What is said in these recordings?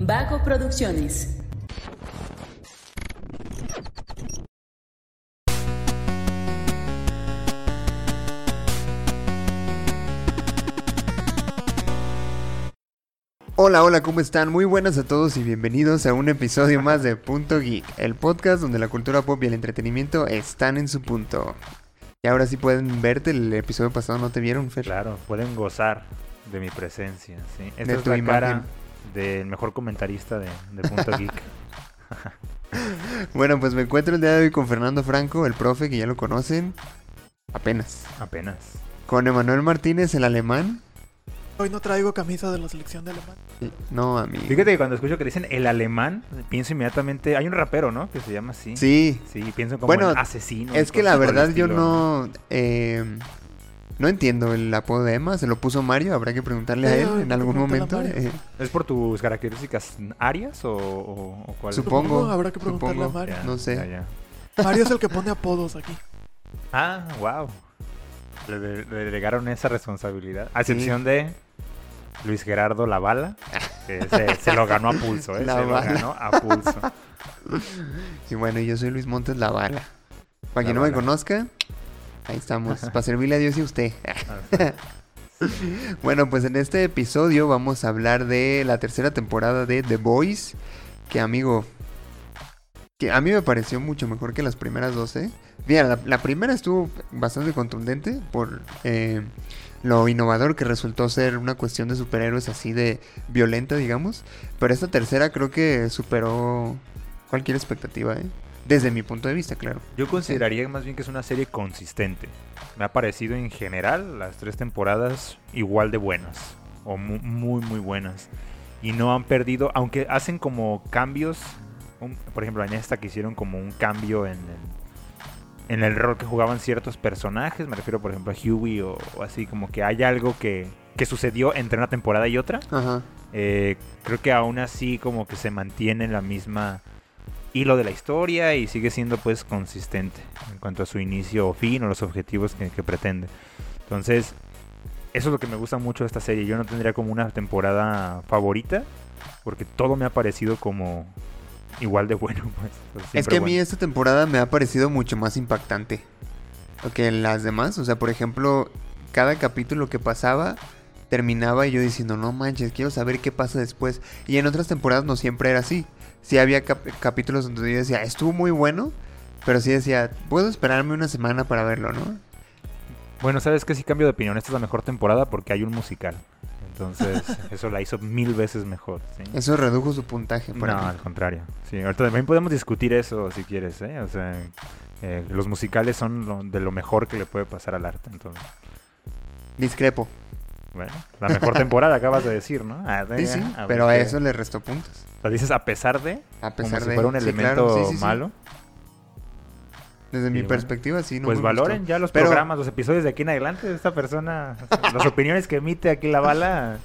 Vago Producciones. Hola, hola, ¿cómo están? Muy buenas a todos y bienvenidos a un episodio más de Punto Geek, el podcast donde la cultura pop y el entretenimiento están en su punto. Y ahora sí pueden verte, el episodio pasado no te vieron, Fer. Claro, pueden gozar de mi presencia, ¿sí? Esta De es tu la imagen. cara del mejor comentarista de, de Punto Geek. Bueno, pues me encuentro el día de hoy con Fernando Franco, el profe que ya lo conocen, apenas. Apenas. Con Emanuel Martínez, el alemán. Hoy no traigo camisa de la selección de Alemania. No, a mí. Fíjate que cuando escucho que dicen el alemán, pienso inmediatamente... Hay un rapero, ¿no? Que se llama así. Sí, Sí, pienso como Bueno, asesino. es que la verdad yo no... eh, no entiendo el apodo de Emma, se lo puso Mario, habrá que preguntarle a Eh, él en algún momento. Eh, ¿Es por tus características arias o, o, o cuál? Supongo, habrá que preguntarle supongo. a Mario. No sé. Mario es el que pone apodos aquí. Ah, wow. Le, le- le delegaron esa responsabilidad. A excepción de Luis Gerardo Lavala, que se, se lo ganó a pulso, ¿eh? Se lo Lavala. ganó a pulso. Y bueno, yo soy Luis Montes La Bala. Para La quien no me conozca, ahí estamos. Para servirle a Dios y a usted. Bueno, pues en este episodio vamos a hablar de la tercera temporada de The Boys. Que amigo, que a mí me pareció mucho mejor que las primeras dos, ¿eh? Mira, la, la primera estuvo bastante contundente por eh, lo innovador que resultó ser una cuestión de superhéroes así de violenta, digamos. Pero esta tercera creo que superó cualquier expectativa, ¿eh? Desde mi punto de vista, claro. Yo consideraría más bien que es una serie consistente. Me ha parecido en general las tres temporadas igual de buenas. O mu- muy, muy buenas. Y no han perdido, aunque hacen como cambios. un- por ejemplo, en esta que hicieron como un cambio en el, en el rol que jugaban ciertos personajes. Me refiero, por ejemplo, a Huey o, o así, como que hay algo que, que sucedió entre una temporada y otra. Ajá. Eh, creo que aún así como que se mantiene la misma hilo de la historia y sigue siendo pues consistente en cuanto a su inicio o fin o los objetivos que, que pretende. Entonces, eso es lo que me gusta mucho de esta serie. Yo no tendría como una temporada favorita porque todo me ha parecido como igual de bueno. Pues, Es que a mí bueno. esta temporada me ha parecido mucho más impactante que las demás. O sea, por ejemplo, cada capítulo que pasaba terminaba y yo diciendo, no manches, quiero saber qué pasa después. Y en otras temporadas no siempre era así. Sí había cap- capítulos donde yo decía, estuvo muy bueno, pero sí decía, puedo esperarme una semana para verlo, ¿no? Bueno, sabes que sí cambio de opinión. Esta es la mejor temporada porque hay un musical. Entonces, eso la hizo mil veces mejor. ¿sí? Eso redujo su puntaje para No, al contrario. Sí, ahorita también podemos discutir eso si quieres, ¿eh? O sea, eh, los musicales son lo- de lo mejor que le puede pasar al arte. Entonces, Discrepo. Bueno, la mejor temporada acabas de decir, ¿no? Ah, Sí, sí, a ver pero a qué- eso le restó puntos. Lo dices a pesar de, A como si fuera un sí, elemento claro, sí, sí, sí. malo. Desde mi bueno. perspectiva, sí, no pues me valoren gustó. ya los Pero- programas, los episodios de aquí en adelante de esta persona. las opiniones que emite aquí la bala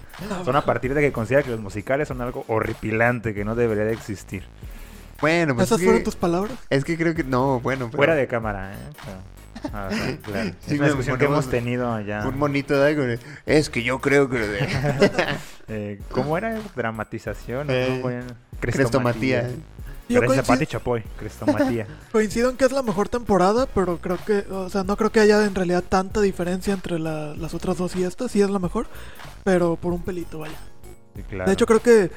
son a partir de que considera que los musicales son algo horripilante que no debería de existir. Bueno, pues ¿Esas es que- fueron tus palabras? Es que creo que no, bueno, pero Fuera de cámara, ¿eh? Pero- ah, claro. Sí, es una discusión que hemos tenido allá. un monito de algo. Es que yo creo que Eh, ¿Cómo era? ¿Dramatización? Eh, ¿Cómo fue? Crestomatía. Yo coincido, Pati Chapoy, Crestomatía. coincido en que es la mejor temporada, pero creo que, o sea, no creo que haya en realidad tanta diferencia entre la- las otras dos y esta. Sí es la mejor, pero por un pelito, vaya. Sí, claro. De hecho, creo que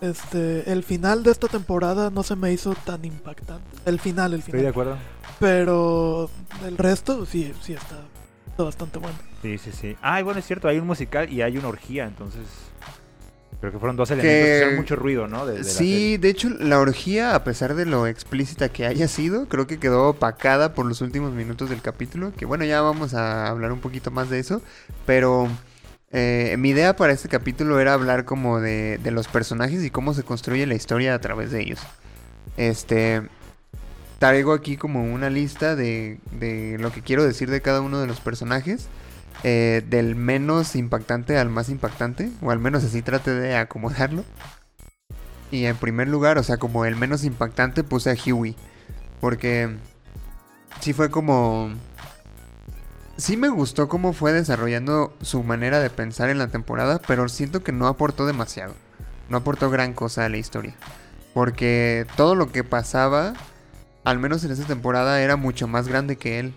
este el final de esta temporada no se me hizo tan impactante. El final, el Estoy de final. acuerdo. Pero el resto sí, sí está, está bastante bueno. Sí, sí, sí. Ah, y bueno, es cierto, hay un musical y hay una orgía, entonces... Creo que fueron dos elementos que, Que- hicieron mucho ruido, ¿no? De- de la Sí, de hecho, la orgía, a pesar de lo explícita que haya sido, creo que quedó opacada por los últimos minutos del capítulo. Que bueno, ya vamos a hablar un poquito más de eso. Pero eh, mi idea para este capítulo era hablar como de, de los personajes y cómo se construye la historia a través de ellos. Este. Traigo aquí como una lista de, de lo que quiero decir de cada uno de los personajes. eh, del menos impactante al más impactante. O al menos así trate de acomodarlo. Y en primer lugar, o sea, como el menos impactante puse a Huey. Porque sí fue como... Sí me gustó cómo fue desarrollando su manera de pensar en la temporada, pero siento que no aportó demasiado. no aportó gran cosa a la historia. Porque todo lo que pasaba, al menos en esta temporada, era mucho más grande que él.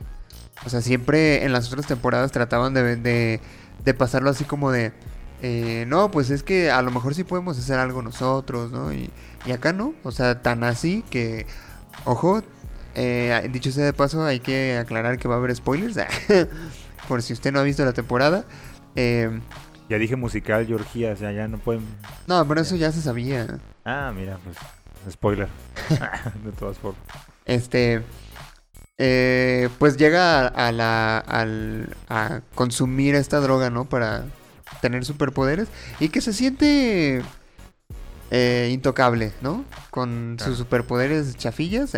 O sea, siempre en las otras temporadas trataban de, de, de pasarlo así como de... eh, no, pues es que a lo mejor sí podemos hacer algo nosotros, ¿no? Y, y acá no. O sea, tan así que... Ojo, eh, dicho sea de paso, hay que aclarar que va a haber spoilers. por si usted no ha visto la temporada. Eh, Ya dije musical, Georgia, o sea, ya no pueden... no, pero eso ya se sabía. Ah, mira, pues, spoiler. de todas formas. Este. eh, pues llega a, a la. al- a consumir esta droga, ¿no? Para tener superpoderes. Y que se siente. Eh, intocable, ¿no? Con Claro. sus superpoderes chafillas.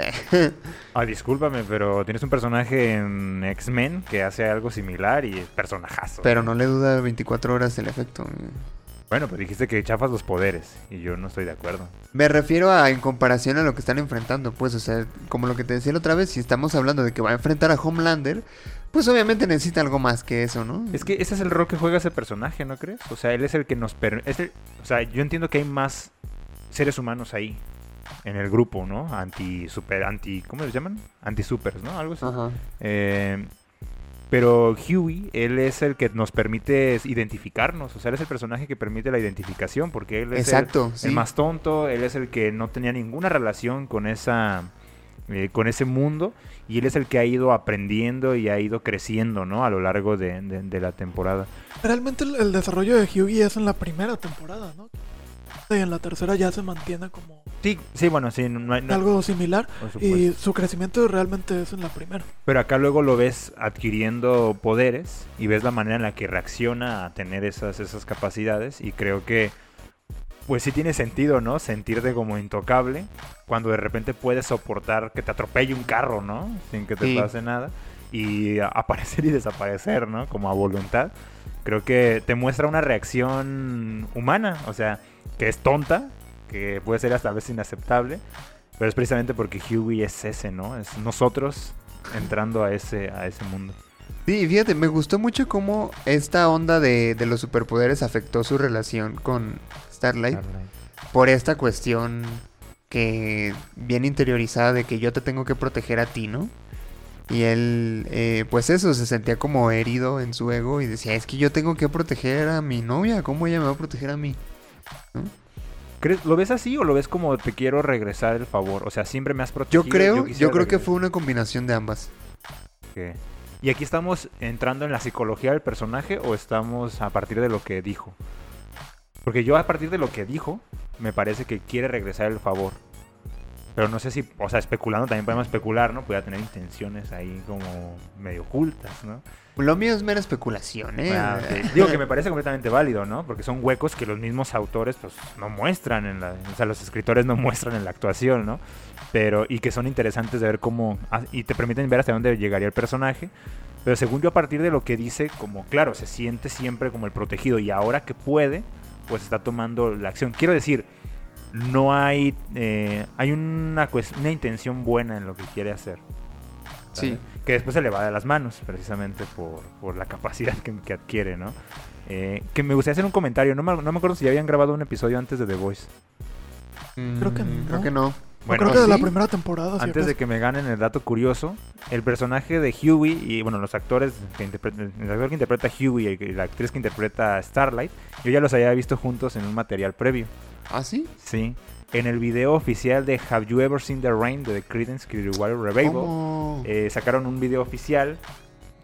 Ah, discúlpame, pero tienes un personaje en X-Men que hace algo similar y es personajazo. pero no le duda 24 horas el efecto. Bueno, pero dijiste que chafas los poderes y yo no estoy de acuerdo. Me refiero a en comparación a lo que están enfrentando, pues, o sea, como lo que te decía la otra vez, si estamos hablando de que va a enfrentar a Homelander, pues obviamente necesita algo más que eso, ¿no? Es que ese es el rol que juega ese personaje, ¿no crees? O sea, él es el que nos permite... O sea, yo entiendo que hay más seres humanos ahí en el grupo, ¿no? Anti super, anti, ¿cómo les llaman? Anti supers, ¿no? Algo así. Ajá. Eh, pero Huey, él es el que nos permite identificarnos. O sea, él es el personaje que permite la identificación porque él es el- Exacto, el, sí. más tonto, él es el que no tenía ninguna relación con esa eh, con ese mundo y él es el que ha ido aprendiendo y ha ido creciendo, ¿no? A lo largo de, de- de la temporada. Realmente el, el desarrollo de Hughie es en la primera temporada, ¿no? Y en la tercera ya se mantiene como Sí, sí, bueno, sí, no hay- no- algo similar. Y su crecimiento realmente es en la primera. Pero acá luego lo ves adquiriendo poderes y ves la manera en la que reacciona a tener esas, esas capacidades y creo que pues sí tiene sentido, ¿no? Sentirte como intocable cuando de repente puedes soportar que te atropelle un carro, ¿no? Sin que te Sí. pase nada y aparecer y desaparecer, ¿no? Como a voluntad. Creo que te muestra una reacción humana, o sea, que es tonta, que puede ser hasta a veces inaceptable, pero es precisamente porque Huey es ese, ¿no? Es nosotros entrando a ese, a ese mundo. Sí, fíjate, me gustó mucho cómo esta onda de, de los superpoderes afectó su relación con Starlight por esta cuestión que bien interiorizada de que yo te tengo que proteger a ti, ¿no? Y él, eh, pues eso, se sentía como herido en su ego y decía, es que yo tengo que proteger a mi novia, ¿cómo ella me va a proteger a mí? ¿Crees- ¿Lo ves así o lo ves como te quiero regresar el favor? O sea, siempre me has protegido. Yo creo, yo, creo que fue una combinación de ambas. Ok. ¿Y aquí estamos entrando en la psicología del personaje o estamos a partir de lo que dijo? Porque yo a partir de lo que dijo, me parece que quiere regresar el favor. Pero no sé si, o sea, especulando también podemos especular, ¿no? Puede tener intenciones ahí como medio ocultas, ¿no? Lo mío es mera especulación, ¿eh? Ah. Digo que me parece completamente válido, ¿no? Porque son huecos que los mismos autores pues no muestran en la, o sea, los escritores no muestran en la actuación, ¿no? Pero y que son interesantes de ver cómo ah, y te permiten ver hasta dónde llegaría el personaje. Pero según yo a partir de lo que dice, como claro, se siente siempre como el protegido y ahora que puede, pues está tomando la acción. Quiero decir, no hay eh, hay una una intención buena en lo que quiere hacer. Sí. Que después se le va de las manos, precisamente por, por la capacidad que, que adquiere, ¿no? Eh, que me gustaría hacer un comentario. No me, no me acuerdo si ya habían grabado un episodio antes de The Voice. Creo que Mm, Creo no. que no. Bueno, creo que de la primera temporada. antes de que me ganen el dato curioso, el personaje de Huey y, bueno, los actores que interpretan, el actor que interpreta a Huey y la actriz que interpreta a Starlight, yo ya los había visto juntos en un material previo. ¿Ah, sí? Sí. En el video oficial de Have You Ever Seen the Rain de The Creedence Clearwater Revival. Eh, sacaron un video oficial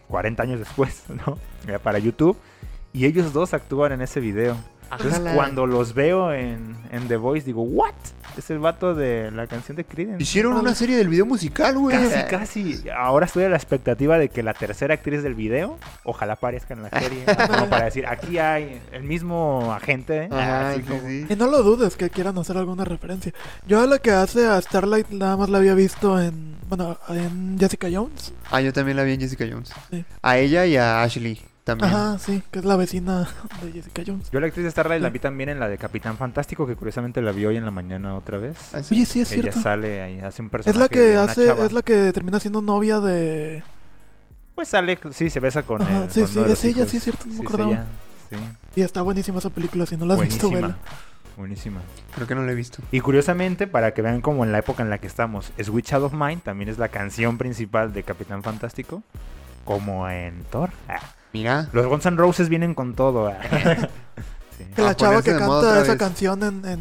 40 años después, ¿no? Para YouTube. Y ellos dos actúan en ese video. Entonces, cuando los veo en, en The Voice, digo, ¿what? Es el vato de la canción de Creedence. Hicieron una serie del video musical, güey. Casi, casi. Ahora estoy a la expectativa de que la tercera actriz del video, ojalá aparezca en la serie. como para decir, aquí hay el mismo agente. ¿eh? Ajá, Así sí, como- sí. Y no lo dudes que quieran hacer alguna referencia. Yo a la que hace a Starlight nada más la había visto en. Bueno, en Jessica Jones. Ah, yo también la vi en Jessica Jones. Sí. A ella y a Ashley también. Ajá, sí, que es la vecina de Jessica Jones. Yo la actriz de Starlight la vi también en la de Capitán Fantástico, que curiosamente la vi hoy en la mañana otra vez. ¿Ah, sí? Oye, sí, es Ella cierto. sale ahí, hace un Es personaje la que de una hace, chava. es la que termina siendo novia de. Pues sale, sí, se besa con Ajá, él. sí, con sí, es ella, hijos. sí, es cierto, no me es acordaba. ella, sí. Y está buenísima esa película, si no la has visto, Buenísima. vela. buenísima. Creo que no lo he visto. Y curiosamente, para que vean como en la época en la que estamos, Switch Out of Mind también es la canción principal de Capitán Fantástico, como en Thor. Ah, Mira. Los Guns N' Roses vienen con todo. ah. Sí. Que la A chava que canta esa vez. canción en, en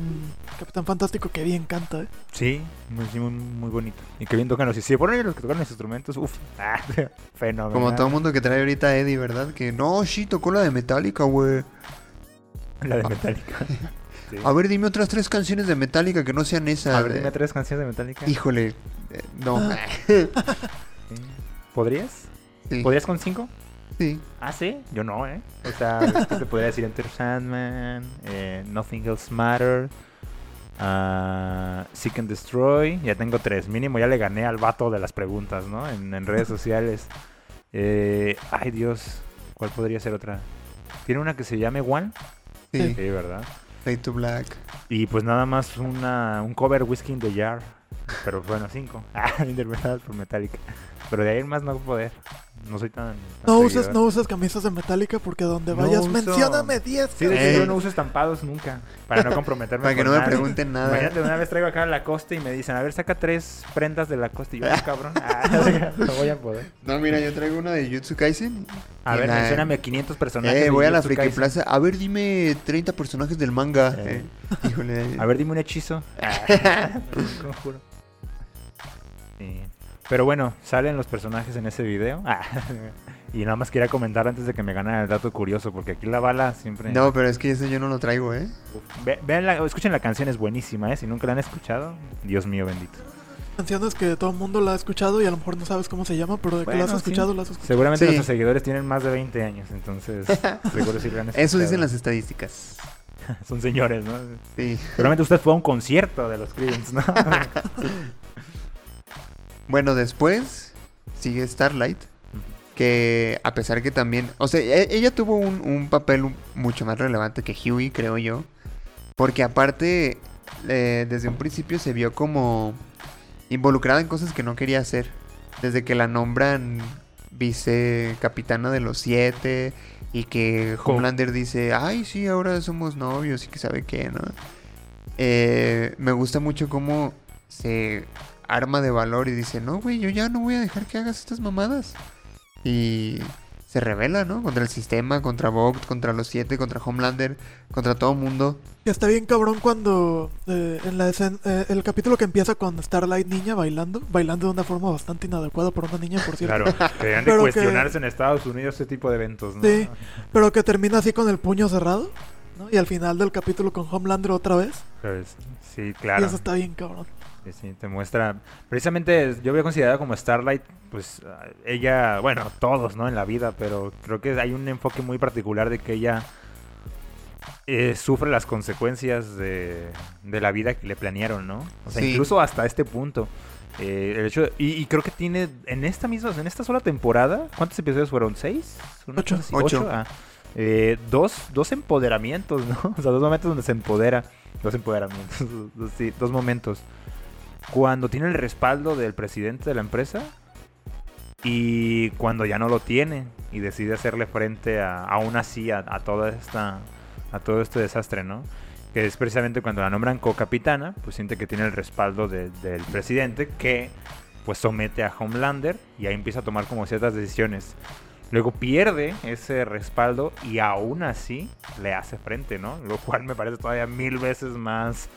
Capitán Fantástico, que bien canta, ¿eh? Sí, muy, sí, muy, muy bonito. Y que bien tocan los... Si se ponen los que tocan los instrumentos, uff, ah, fenomenal. Como todo el mundo que trae ahorita Eddie, ¿verdad? Que no, sí, tocó la de Metallica, güey. La de Metallica. Sí. A ver, dime otras tres canciones de Metallica que no sean esas. A ver, eh. dime tres canciones de Metallica. Híjole. eh, no. Ah. Sí. ¿Podrías? Sí, ¿Podrías con cinco? Sí. Ah, sí, yo no, ¿eh? O sea, que te podría decir Enter Sandman, eh, Nothing Else Matter, ah, Seek and Destroy. Ya tengo tres, mínimo ya le gané al vato de las preguntas, ¿no? En, en redes sociales. Eh, ay, Dios, ¿cuál podría ser otra? ¿Tiene una que se llame One? Sí. Sí, ¿verdad? Fade to Black. Y pues nada más una, un cover Whiskey in the Jar. Pero bueno, cinco. Ah, interpretadas por Metallica. Pero de ahí en más no poder. No soy tan. tan No uses, seguidor. no uses camisas de Metallica porque donde No vayas, uso. mencióname 10. Sí, de hecho, yo no uso estampados nunca. Para no comprometerme Para que no me nadie. pregunten nada. Imagínate, una vez traigo acá a Lacoste y me dicen, a ver, saca tres prendas de Lacoste. Y yo, "Ah, cabrón, ah, no voy a poder. No, mira, yo traigo una de Jutsu Kaisen. A ver, la- mencióname 500 personajes. Eh, de voy a la Friki Kaisen. Plaza. A ver, dime 30 personajes del manga. Eh. Eh, Híjole. A ver, dime un hechizo. Ah, conjuro. Sí. Pero bueno, salen los personajes en ese video. Ah, y nada más quería comentar antes de que me ganara el dato curioso, porque aquí la bala siempre... No, pero es que ese yo no lo traigo, ¿eh? Ve- vean la- escuchen la canción, es buenísima, ¿eh? Si nunca la han escuchado, Dios mío bendito. Canciones que todo el mundo la ha escuchado y a lo mejor no sabes cómo se llama, pero de que la has Bueno, sí. escuchado, la has escuchado. Seguramente Sí. nuestros seguidores tienen más de 20 años, entonces seguro sí la han Eso escuchado. dicen las estadísticas. Son señores, ¿no? Sí. Seguramente usted fue a un concierto de los Creedence, ¿no? Bueno, después sigue Starlight. Que a pesar que también. O sea, e- ella tuvo un, un papel mucho más relevante que Huey, creo yo. Porque aparte, eh, desde un principio se vio como involucrada en cosas que no quería hacer. Desde que la nombran vicecapitana de los siete. Y que. Homelander dice, ay, sí, ahora somos novios y que sabe qué, ¿no? Eh, me gusta mucho cómo se arma de valor y dice, no, güey, yo ya no voy a dejar que hagas estas mamadas. Y se revela, ¿no? Contra el sistema, contra Vogt, contra los siete, contra Homelander, contra todo mundo. Y está bien cabrón cuando eh, en la escena, eh, el capítulo que empieza con Starlight niña bailando, bailando de una forma bastante inadecuada para una niña, por cierto. Claro, deberían de que- cuestionarse en Estados Unidos ese tipo de eventos, ¿no? Sí. Pero que termina así con el puño cerrado, ¿no? Y al final del capítulo con Homelander otra vez. Pues, sí, Y claro. eso está bien cabrón. Sí, sí, te muestra. Precisamente yo había considerado como Starlight, pues ah, ella, bueno, todos, ¿no? En la vida, pero creo que hay un enfoque muy particular de que ella eh, sufre las consecuencias de, de la vida que le planearon, ¿no? O sea, Sí. incluso hasta este punto. Eh, el hecho y, y creo que tiene en esta misma, en esta sola temporada, ¿cuántos episodios fueron? ¿Seis? ¿Una Ocho. así? Ocho. Ah. Eh, dos, dos empoderamientos, ¿no? O sea, dos momentos donde se empodera. Dos empoderamientos, dos, sí, dos momentos. Cuando tiene el respaldo del presidente de la empresa y cuando ya no lo tiene y decide hacerle frente a, aún así a, toda esta a todo este desastre, ¿no? Que es precisamente cuando la nombran co-capitana, pues siente que tiene el respaldo de- del presidente que pues somete a Homelander y ahí empieza a tomar como ciertas decisiones. Luego pierde ese respaldo y aún así le hace frente, ¿no? Lo cual me parece todavía mil veces más,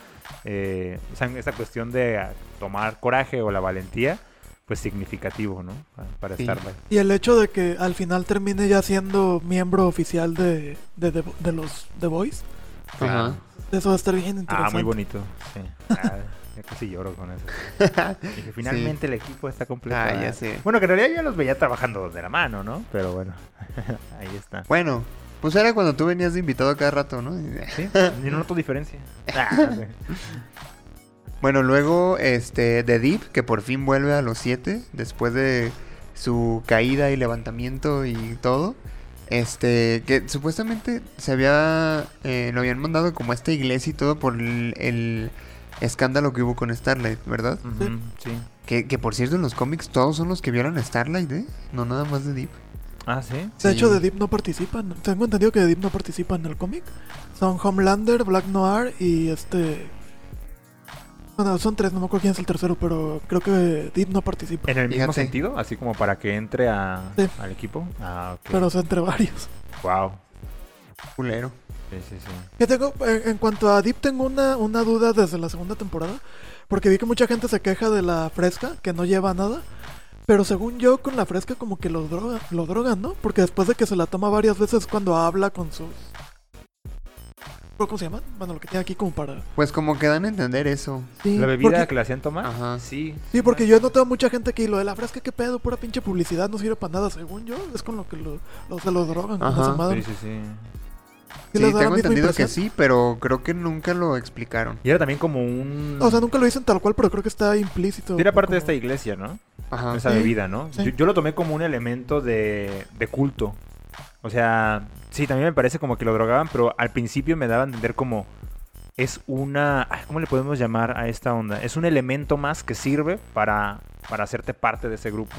eh, o sea, esa cuestión de ah, tomar coraje o la valentía, pues significativo, ¿no? Para, Sí. Starlight. Y el hecho de que al final termine ya siendo miembro oficial de, de, de- de los The Boys, Ajá. eso va a estar bien interesante. Ah, muy bonito. Sí. Ah, ya casi lloro con eso. Dije, finalmente el equipo está completo. Ah, Ah, ya sé. Bueno, que en realidad ya los veía trabajando de la mano, ¿no? Pero bueno, ahí está. Bueno, pues era cuando tú venías de invitado cada rato, ¿no? Sí, ni no noto diferencia. Ah. Bueno, luego, este, The Deep, que por fin vuelve a los siete, después de su caída y levantamiento y todo. Este, que supuestamente se había, eh, lo habían mandado como a esta iglesia y todo por el, el escándalo que hubo con Starlight, ¿verdad? Sí. Que, que por cierto en los cómics todos son los que vieron a Starlight, ¿eh? No nada más The Deep. Ah, sí. De Sí. hecho, The Deep no participan. Tengo entendido que The Deep no participa en el cómic. Son Homelander, Black Noir y este. Bueno, son tres, no me acuerdo quién es el tercero, pero creo que Deep no participa. En el mismo Fíjate. sentido, así como para que entre a, Sí. al equipo. Ah, ok. Pero son entre varios. Wow. Culero. Sí, sí, sí. Tengo, en, en cuanto a Deep, tengo una, una duda desde la segunda temporada. Porque vi que mucha gente se queja de la fresca, que no lleva nada. Pero según yo, con la fresca como que lo, droga, lo drogan, ¿no? Porque después de que se la toma varias veces cuando habla con sus... ¿Cómo se llama? Bueno, lo que tiene aquí como para... Pues como que dan a entender eso. Sí, ¿La bebida porque- que le hacían tomar? Ajá. Sí. Sí, porque yo he notado mucha gente que lo de la fresca, ¿qué pedo? Pura pinche publicidad, no sirve para nada. Según yo, es con lo que lo, lo- se lo drogan. con Ajá, esa madre. Sí, sí, sí. ¿Sí Sí, la tengo entendido que sí, pero creo que nunca lo explicaron. Y era también como un... O sea, nunca lo dicen tal cual, pero creo que está implícito. Era parte de como- esta iglesia, ¿no? Ajá. Esa Sí, bebida, ¿no? sí. Yo, yo lo tomé como un elemento de, de culto. O sea, sí, también me parece como que lo drogaban, pero al principio me daba a entender como es una... ¿Cómo le podemos llamar a esta onda? Es un elemento más que sirve para, para hacerte parte de ese grupo.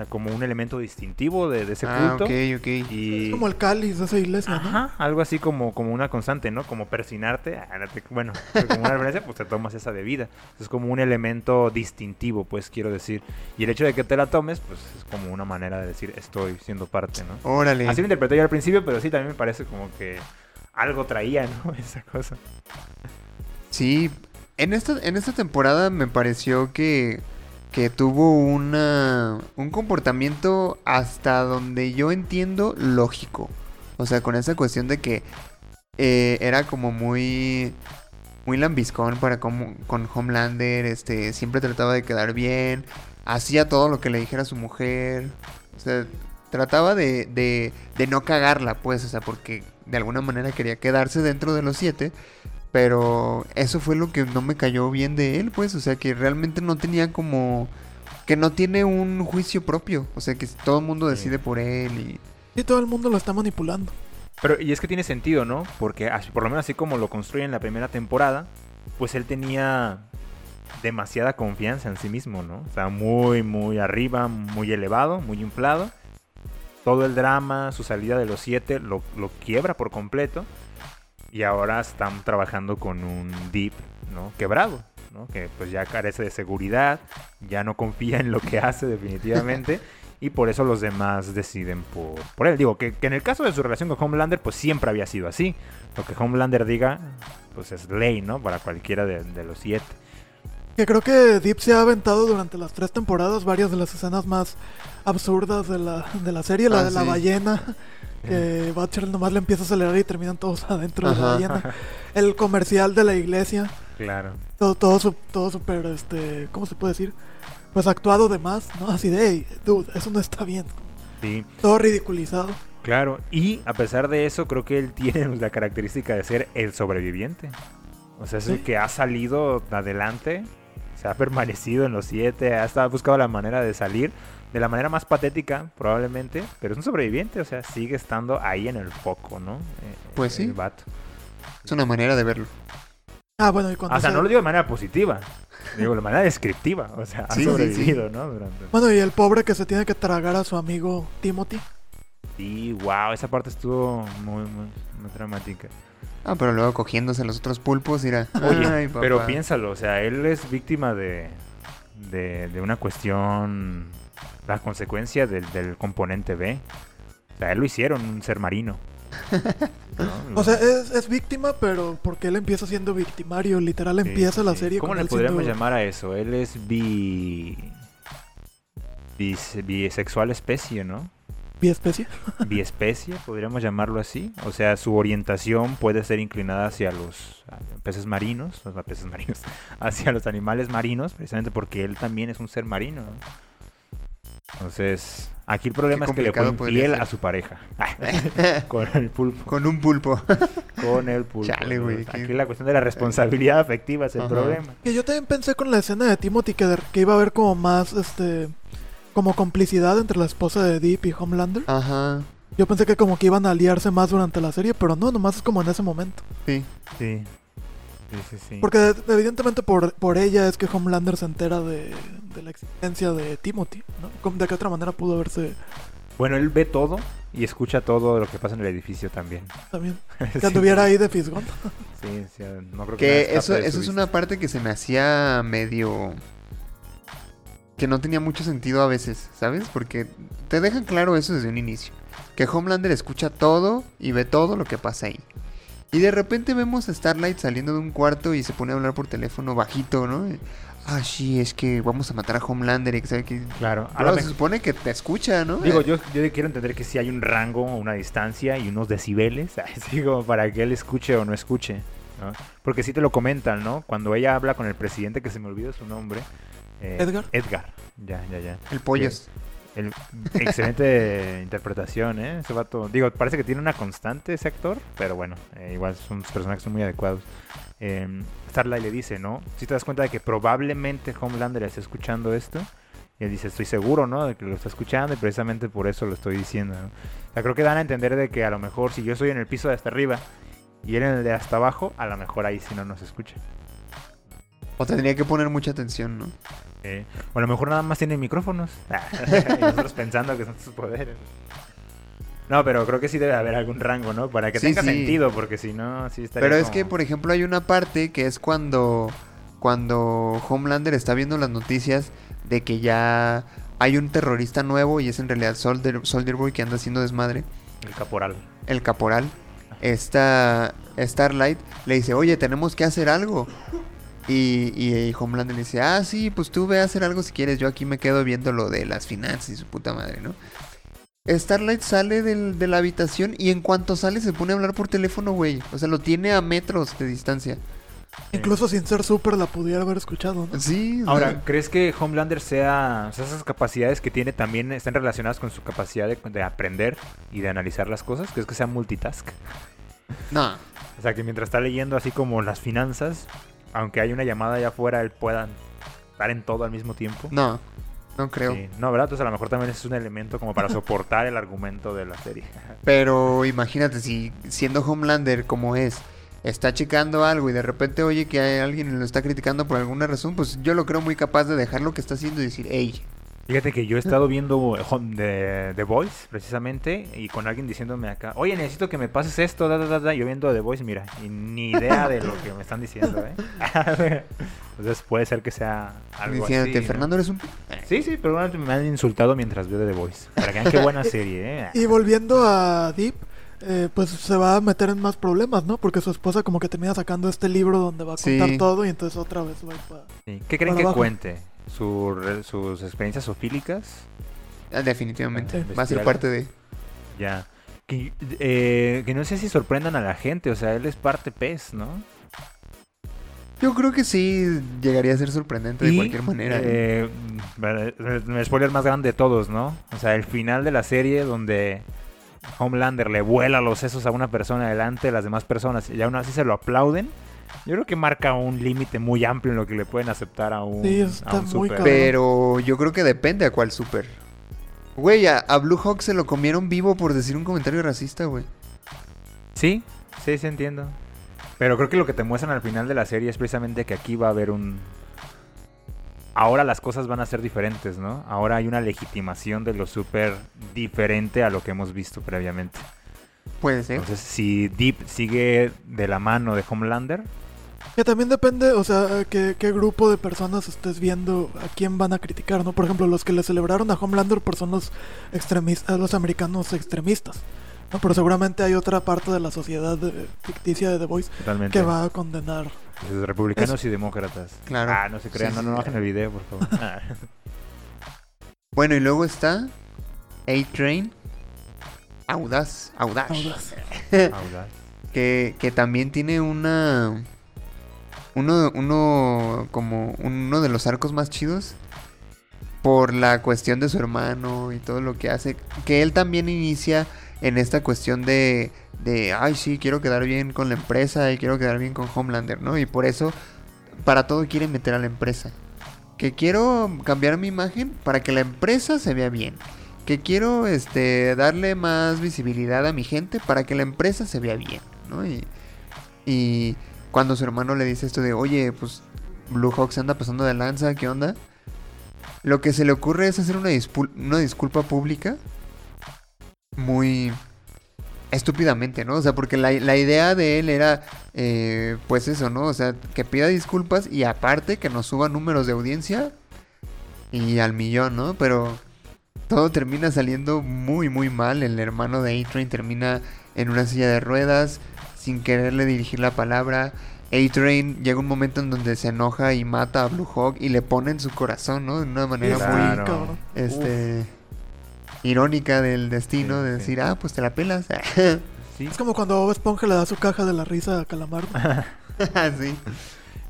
O sea, como un elemento distintivo de, de ese Ah, culto. ok, ok. Y... Es como el cáliz de esa iglesia, ¿no? Ajá, algo así como, como una constante, ¿no? Como persinarte. ah, no Bueno, como una referencia, pues te tomas esa bebida. Es como un elemento distintivo, pues quiero decir. Y el hecho de que te la tomes, pues es como una manera de decir estoy siendo parte, ¿no? Órale. Así lo interpreté yo al principio, pero sí también me parece como que algo traía, ¿no? Esa cosa. Sí, en esta, en esta temporada me pareció que, que tuvo una, un comportamiento hasta donde yo entiendo lógico. O sea, con esa cuestión de que eh, era como muy, muy lambiscón para como, con Homelander, este, siempre trataba de quedar bien, hacía todo lo que le dijera su mujer. O sea, trataba de, de, de no cagarla, pues, o sea, porque de alguna manera quería quedarse dentro de los siete. Pero eso fue lo que no me cayó bien de él, pues. O sea, que realmente no tenía como... Que no tiene un juicio propio. O sea, que todo el mundo Sí. decide por él y... Sí, todo el mundo lo está manipulando. Pero, y es que tiene sentido, ¿no? Porque así- por lo menos así como lo construyen en la primera temporada, pues él tenía demasiada confianza en sí mismo, ¿no? O sea, muy, muy arriba, muy elevado, muy inflado. Todo el drama, su salida de los siete, lo, lo quiebra por completo. Y ahora están trabajando con un Deep, ¿no? Quebrado, ¿no? Que pues ya carece de seguridad, ya no confía en lo que hace definitivamente. y por eso los demás deciden por, por él. Digo, que, que en el caso de su relación con Homelander, pues siempre había sido así. Lo que Homelander diga, pues es ley, ¿no? Para cualquiera de, de los siete. Que creo que Deep se ha aventado durante las tres temporadas varias de las escenas más absurdas de la, de la serie. La Ah, de la ballena, que Butcher nomás le empieza a acelerar y terminan todos adentro de la ballena. El comercial de la iglesia. Claro. Todo, todo, su- todo súper, este, ¿cómo se puede decir? Pues actuado de más, ¿no? Así de, hey, dude, eso no está bien. Sí, Todo ridiculizado. claro. Y a pesar de eso, creo que él tiene la característica de ser el sobreviviente. O sea, es el que ha salido adelante, se ha permanecido en los siete, ha buscado la manera de salir. De la manera más patética, probablemente, pero es un sobreviviente, o sea, sigue estando ahí en el foco, ¿no? Eh, Pues sí. El vato. Es una manera de verlo. Ah, bueno, y cuando O sea, se- no lo digo de manera positiva, digo de manera descriptiva, o sea, ha Sí, sí, sí. sobrevivido, ¿no? Durante... Bueno, y el pobre que se tiene que tragar a su amigo Timothy. Sí, wow, esa parte estuvo muy, muy, muy dramática. Ah, pero luego cogiéndose los otros pulpos, irá. Oye, Ay, papá. pero piénsalo, o sea, él es víctima de, de, de una cuestión, la consecuencia del, del componente B. O sea, él lo hicieron un ser marino. ¿no? O sea, es, es víctima, pero porque él empieza siendo victimario. Literal, Sí, empieza la serie ¿Cómo con le él podríamos siendo- llamar a eso? Él es bi... bis- bisexual especie, ¿no? biespecie. Biespecie, podríamos llamarlo así. O sea, su orientación puede ser inclinada hacia los peces marinos, los peces marinos, hacia los animales marinos, precisamente porque él también es un ser marino. ¿no? Entonces, aquí el problema Qué es que le infiel ser. a su pareja. con el pulpo. Con un pulpo. Con el pulpo. Chale, güey, Aquí la cuestión de la responsabilidad afectiva es el Ajá. problema. Que yo también pensé con la escena de Timothy que, de- que iba a haber como más, este, como complicidad entre la esposa de Deep y Homelander. Ajá. Yo pensé que como que iban a aliarse más durante la serie, pero no, nomás es como en ese momento. Sí. Sí. Sí, sí, sí. Porque evidentemente por, por ella es que Homelander se entera de, de la existencia de Timothy, ¿no? ¿Cómo- ¿De qué otra manera pudo haberse Bueno, él ve todo y escucha todo lo que pasa en el edificio también. También. Que anduviera ahí de fisgón. Sí, sí, no creo que, Que eso, eso es una parte que se me hacía medio... Que no tenía mucho sentido a veces, ¿sabes? Porque te dejan claro eso desde un inicio. Que Homelander escucha todo y ve todo lo que pasa ahí. Y de repente vemos a Starlight saliendo de un cuarto y se pone a hablar por teléfono bajito, ¿no? Ah, sí, es que vamos a matar a Homelander y que sabe que... Claro, a lo se supone que te escucha, ¿no? Digo, yo, yo quiero entender que sí hay un rango, una distancia y unos decibeles, así como para que él escuche o no escuche. ¿no? Porque sí te lo comentan, ¿no? Cuando ella habla con el presidente, que se me olvidó su nombre. eh, ¿Edgar? Edgar, ya, ya, ya. El pollos. El- excelente interpretación, ¿eh? Ese vato. Digo, parece que tiene una constante ese actor, pero bueno, eh, igual son personajes son muy adecuados. Eh, Starlight le dice, ¿no? Si te das cuenta de que probablemente Homelander está escuchando esto. Y él dice, estoy seguro, ¿no? De que lo está escuchando y precisamente por eso lo estoy diciendo. O sea, creo que dan a entender de que a lo mejor si yo estoy en el piso de hasta arriba y él en el de hasta abajo, a lo mejor ahí sí no nos escucha. O tendría que poner mucha atención, ¿no? Eh, o a lo mejor nada más tiene micrófonos. y nosotros pensando que son sus poderes. No, pero creo que sí debe haber algún rango, ¿no? Para que Sí, tenga sí. sentido, porque si no, sí estaría Pero es como- que, por ejemplo, hay una parte que es cuando, cuando Homelander está viendo las noticias de que ya hay un terrorista nuevo y es en realidad Soldier, Soldier Boy que anda haciendo desmadre, El caporal. el caporal. Esta Starlight le dice, oye, tenemos que hacer algo. Y, y, y Homelander le dice, ah, sí, pues tú ve a hacer algo si quieres, yo aquí me quedo viendo lo de las finanzas y su puta madre, ¿no? Starlight sale del- de la habitación y en cuanto sale se pone a hablar por teléfono, güey. O sea, lo tiene a metros de distancia. Incluso sin ser súper la pudiera haber escuchado, ¿no? Sí. Ahora, ¿crees que Homelander sea, o sea, esas capacidades que tiene también están relacionadas con su capacidad de, de aprender y de analizar las cosas? ¿Crees que sea multitask? No. O sea, que mientras está leyendo así como las finanzas, aunque hay una llamada allá afuera, él pueda estar en todo al mismo tiempo. No. No creo. Sí. No, ¿verdad? Entonces a lo mejor también es un elemento como para soportar el argumento de la serie. Pero imagínate, si siendo Homelander como es, está checando algo y de repente oye que hay alguien lo está criticando por alguna razón, pues yo lo creo muy capaz de dejar lo que está haciendo y decir, hey, Fíjate que yo he estado viendo eh, Home- de The Voice, precisamente, y con alguien diciéndome acá, oye, necesito que me pases esto, da, da, da, da", Yo viendo The Voice, mira, y ni idea de lo que me están diciendo, ¿eh? Entonces puede ser que sea algo diciéndote, así. ¿no? Fernando eres un... Sí, sí, pero bueno, me han insultado mientras veo The Voice. Para que vean qué buena serie, ¿eh? Y volviendo a Deep, eh, pues se va a meter en más problemas, ¿no? Porque su esposa como que termina sacando este libro donde va a contar Sí. todo y entonces otra vez va a Sí. ¿Qué creen Para que abajo. cuente? ¿Su re- ¿Sus experiencias ofílicas? Ah, definitivamente. Va a ser parte de... Ya. Que, eh, que no sé si sorprendan a la gente, o sea, él es parte pez, ¿no? Yo creo que sí llegaría a ser sorprendente de cualquier manera. ¿eh? eh, spoiler más grande de todos, ¿no? O sea, el final de la serie donde Homelander le vuela los sesos a una persona delante de las demás personas y aún así se lo aplauden. Yo creo que marca un límite muy amplio en lo que le pueden aceptar a un, Sí, a un muy super. cabrón. Pero yo creo que depende a cuál super. Güey, a, a Blue Hawk se lo comieron vivo por decir un comentario racista, güey. Sí, sí, sí entiendo. Pero creo que lo que te muestran al final de la serie es precisamente que aquí va a haber un... Ahora las cosas van a ser diferentes, ¿no? Ahora hay una legitimación de lo súper diferente a lo que hemos visto previamente. Puede ser. Entonces, si Deep sigue de la mano de Homelander, Que también depende, o sea, qué, qué grupo de personas estés viendo a quién van a criticar, ¿no? Por ejemplo, los que le celebraron a Homelander pues son los extremistas, los americanos extremistas, ¿no? Pero seguramente hay otra parte de la sociedad eh, ficticia de The Voice totalmente. que va a condenar. Republicanos y demócratas. Claro. Ah, no se crean, Sí, no, sí. no bajen el video, por favor. Ah. Bueno, y luego está A-Train. Audaz, audaz. Audaz. Audaz. Que, que también tiene una... Uno, uno, como uno de los arcos más chidos. Por la cuestión de su hermano y todo lo que hace. Que él también inicia en esta cuestión de... De, ay, sí, quiero quedar bien con la empresa y quiero quedar bien con Homelander, ¿no? Y por eso, para todo quiere meter a la empresa. Que quiero cambiar mi imagen para que la empresa se vea bien. Que quiero este darle más visibilidad a mi gente para que la empresa se vea bien, ¿no? Y, y cuando su hermano le dice esto de, oye, pues Blue Hawk se anda pasando de lanza, ¿qué onda? Lo que se le ocurre es hacer una, una disculpa pública muy estúpidamente, ¿no? O sea, porque la, la idea de él era, eh, pues eso, ¿no? O sea, que pida disculpas y aparte que nos suba números de audiencia y al millón, ¿no? Pero todo termina saliendo muy, muy mal. El hermano de A-Train termina en una silla de ruedas sin quererle dirigir la palabra. A-Train llega un momento en donde se enoja y mata a Blue Hawk y le pone en su corazón, ¿no? De una manera muy este irónica del destino Sí, de sí. decir, ah, pues te la pelas. Sí. Es como cuando Bob Esponja le da su caja de la risa a Calamar. sí.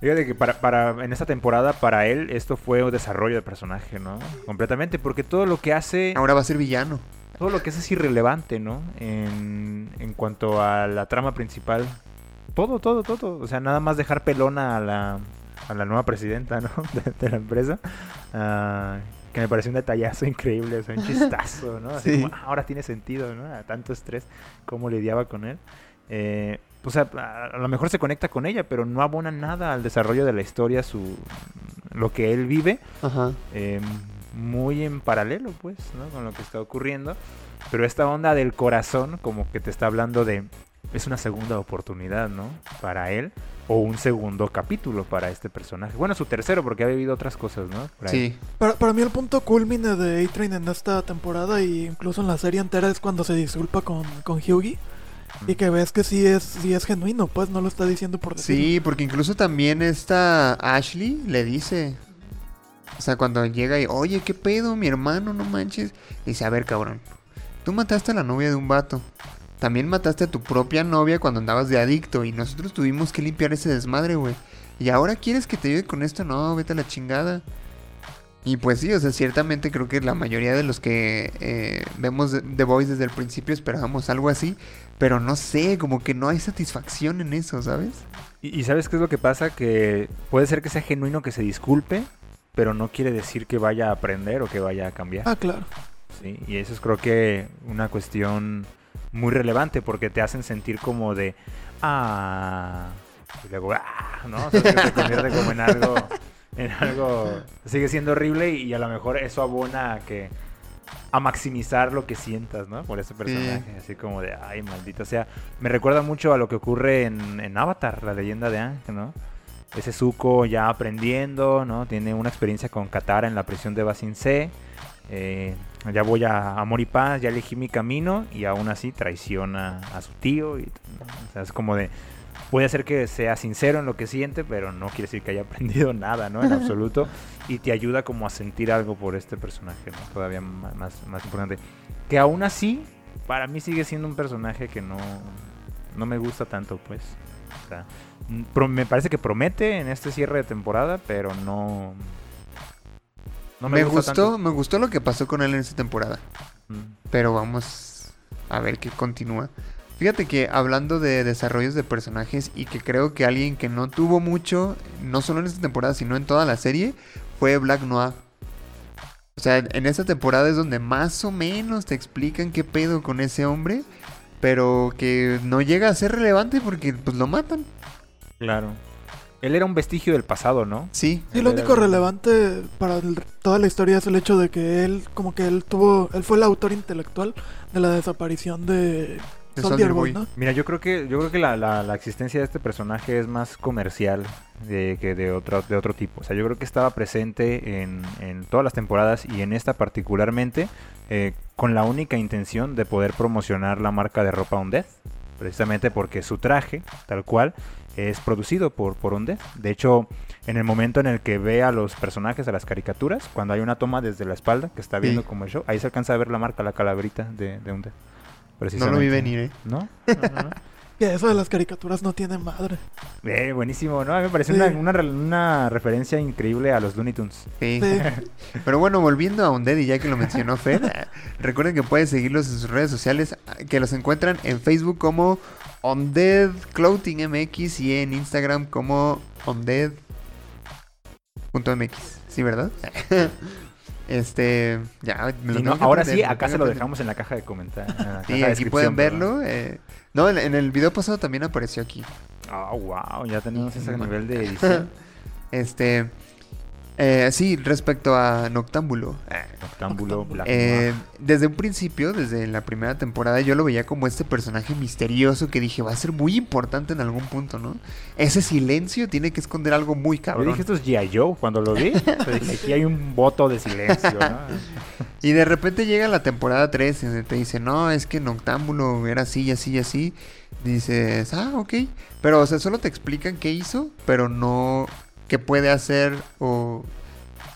Fíjate que para, para, en esta temporada, para él, esto fue un desarrollo de personaje, ¿no? Completamente, porque todo lo que hace, Ahora va a ser villano. todo lo que hace es irrelevante, ¿no? En, en cuanto a la trama principal. Todo, todo, todo. O sea, nada más dejar pelona a la, a la nueva presidenta, ¿no? De, de la empresa. Ah, que me pareció un detallazo increíble, o sea, un chistazo, ¿no? Así Sí. como, "Ah, ahora tiene sentido, ¿no? A tanto estrés, cómo lidiaba con él. Eh, o sea, a, a lo mejor se conecta con ella, pero no abona nada al desarrollo de la historia, su lo que él vive, Ajá. eh, muy en paralelo, pues, ¿no? Con lo que está ocurriendo. Pero esta onda del corazón, como que te está hablando de, es una segunda oportunidad, ¿no? Para él, o un segundo capítulo para este personaje. Bueno, su tercero, porque ha vivido otras cosas, ¿no? Por ahí. Sí. Para, para mí el punto culmine de A-Train en esta temporada y incluso en la serie entera es cuando se disculpa con, con Hyugi. Y que ves que sí es, es genuino, pues no lo está diciendo por decir. Sí, porque incluso también esta Ashley le dice. O sea, cuando llega y, oye, ¿qué pedo, mi hermano? No manches. Dice, a ver, cabrón. Tú mataste a la novia de un vato. También mataste a tu propia novia cuando andabas de adicto. Y nosotros tuvimos que limpiar ese desmadre, güey. Y ahora quieres que te ayude con esto. No, vete a la chingada. Y pues sí, o sea, ciertamente creo que la mayoría de los que eh, vemos The- Voice desde el principio esperábamos algo así. Pero no sé, como que no hay satisfacción en eso, ¿sabes? Y, y ¿sabes qué es lo que pasa? Que puede ser que sea genuino que se disculpe, pero no quiere decir que vaya a aprender o que vaya a cambiar. Ah, claro. Sí, y eso es creo que una cuestión muy relevante porque te hacen sentir como de, ah, y luego, ah, ¿no? O sea, que se convierte como en algo, en algo, sigue siendo horrible y a lo mejor eso abona a que, a maximizar lo que sientas, ¿no? Por ese personaje, así como de, ay, maldito. O sea, me recuerda mucho a lo que ocurre en, en Avatar, la leyenda de Aang, ¿no? Ese Zuko ya aprendiendo, ¿no? Tiene una experiencia con Katara en la prisión de Basin C. Eh, ya voy a amor y paz, ya elegí mi camino y aún así traiciona a su tío. Y, ¿no? O sea, es como de, puede ser que sea sincero en lo que siente, pero no quiere decir que haya aprendido nada, ¿no? En absoluto. Y te ayuda como a sentir algo por este personaje, ¿no? Todavía más, más importante. Que aún así, para mí sigue siendo un personaje que no, no me gusta tanto, pues. O sea, mm, me parece que promete en este cierre de temporada, pero no... No me, gusta gustó, tanto. me gustó lo que pasó con él en esta temporada. Mm. Pero vamos a ver qué continúa. Fíjate que hablando de desarrollos de personajes y que creo que alguien que no tuvo mucho, no solo en esta temporada, sino en toda la serie, fue Black Noir. O sea, en esta temporada es donde más o menos te explican qué pedo con ese hombre, pero que no llega a ser relevante porque pues lo matan. Claro. Él era un vestigio del pasado, ¿no? Sí, Sí, lo único relevante para el- toda la historia es el hecho de que él, como que él tuvo, él fue el autor intelectual de la desaparición de Mira, yo creo que yo creo que la, la- la existencia de este personaje es más comercial de, que de otro, de otro tipo. O sea, yo creo que estaba presente en, en todas las temporadas y en esta particularmente eh, con la única intención de poder promocionar la marca de ropa Undead. Precisamente porque su traje, tal cual, es producido por, por Undead. De hecho, en el momento en el que ve a los personajes, a las caricaturas, cuando hay una toma desde la espalda que está viendo Sí. como el show, ahí se alcanza a ver la marca, la calaverita de, de Undead. No lo vi Precisamente. venir, ¿eh? ¿No? No, no, no. Que eso de las caricaturas no tiene madre. Eh, buenísimo, ¿no? A mí me parece Sí. una, una, re- una referencia increíble a los Looney Tunes. Sí. Sí. Pero bueno, volviendo a Undead y ya que lo mencionó eh, recuerden que pueden seguirlos en sus redes sociales, que los encuentran en Facebook como Undead Clothing MX y en Instagram como Undead.mx. Sí, ¿verdad? este, ya. me lo no, ahora aprender, sí, acá se lo dejamos en la caja de comentarios. Sí, aquí pueden verlo. eh, no, en, en el video pasado también apareció aquí. Ah, wow, ya tenemos ese nivel de edición. Este. Eh, sí, respecto a Noctámbulo. eh, Noctámbulo, Black eh, desde un principio, desde la primera temporada, yo lo veía como este personaje misterioso que dije va a ser muy importante en algún punto, ¿no? Ese silencio tiene que esconder algo muy Yo cabrón. dije, esto es G.I. Joe cuando lo vi. Yo dije, aquí hay un voto de silencio, ¿no? Y de repente llega la temporada 3 donde te dice, no, es que Noctámbulo era así y así y así. Dices, ah, ok. Pero, o sea, solo te explican qué hizo, pero no qué puede hacer o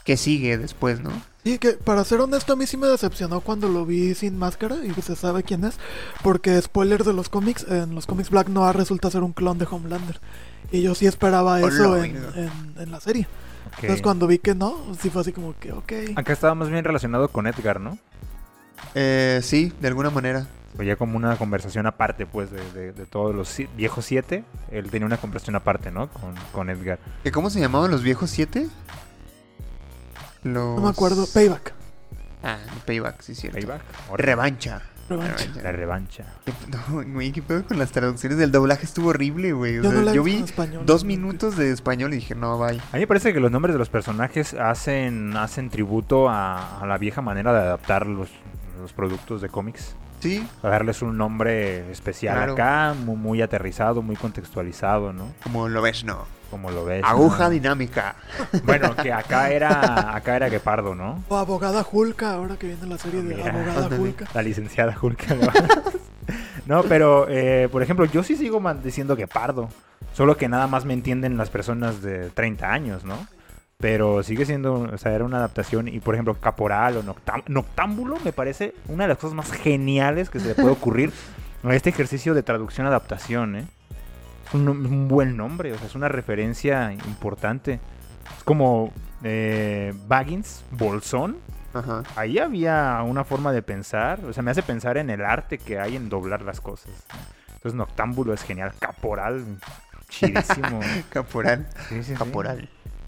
qué sigue después, ¿no? Y que, para ser honesto, a mí sí me decepcionó cuando lo vi sin máscara y se sabe quién es. Porque, spoiler de los cómics, en los cómics Black Noir resulta ser un clon de Homelander. Y yo sí esperaba eso en, oiga. en- en la serie. Ok. Entonces, cuando vi que no, sí fue así como que, ok. Acá estaba más bien relacionado con Edgar, ¿no? Eh, sí, de alguna manera. Fue ya como una conversación aparte, pues, de, de- de todos los si- viejos siete. Él tenía una conversación aparte, ¿no? Con, con Edgar. ¿Que ¿Cómo se llamaban los viejos siete? Los... No me acuerdo. Payback. Ah, Payback, sí, cierto. Payback. Revancha. Revancha. La revancha. ¿Qué- No, güey, ¿qué pedo con las traducciones del doblaje? Estuvo horrible, güey. O Yo sea, no la he yo visto vi español, dos minutos de español y dije, no, bye. A mí me parece que los nombres de los personajes hacen, hacen tributo a, a la vieja manera de adaptar los, los productos de cómics. Sí, A darles un nombre especial Claro. acá, mu- muy, aterrizado, muy contextualizado, ¿no? como lo ves, no. Como lo ves. Aguja ¿no? dinámica. Bueno, que acá era, acá era Guepardo, ¿no? O Abogada Hulka, ahora que viene la serie de Mira. Abogada. Hulka. La licenciada Hulk. ¿no? No, pero, eh, por ejemplo, yo sí sigo diciendo Guepardo. Solo que nada más me entienden las personas de 30 años, ¿no? Pero sigue siendo, o sea, era una adaptación. Y por ejemplo, Caporal o Noctam- Noctámbulo me parece una de las cosas más geniales que se le puede ocurrir a este ejercicio de traducción-adaptación, ¿eh? Es un, un buen nombre, o sea, es una referencia importante. Es como eh, Baggins, Bolsón. Ajá. Ahí había una forma de pensar, o sea, me hace pensar en el arte que hay en doblar las cosas. Entonces, Noctámbulo es genial, Caporal, chidísimo. Caporal. Sí, sí, sí.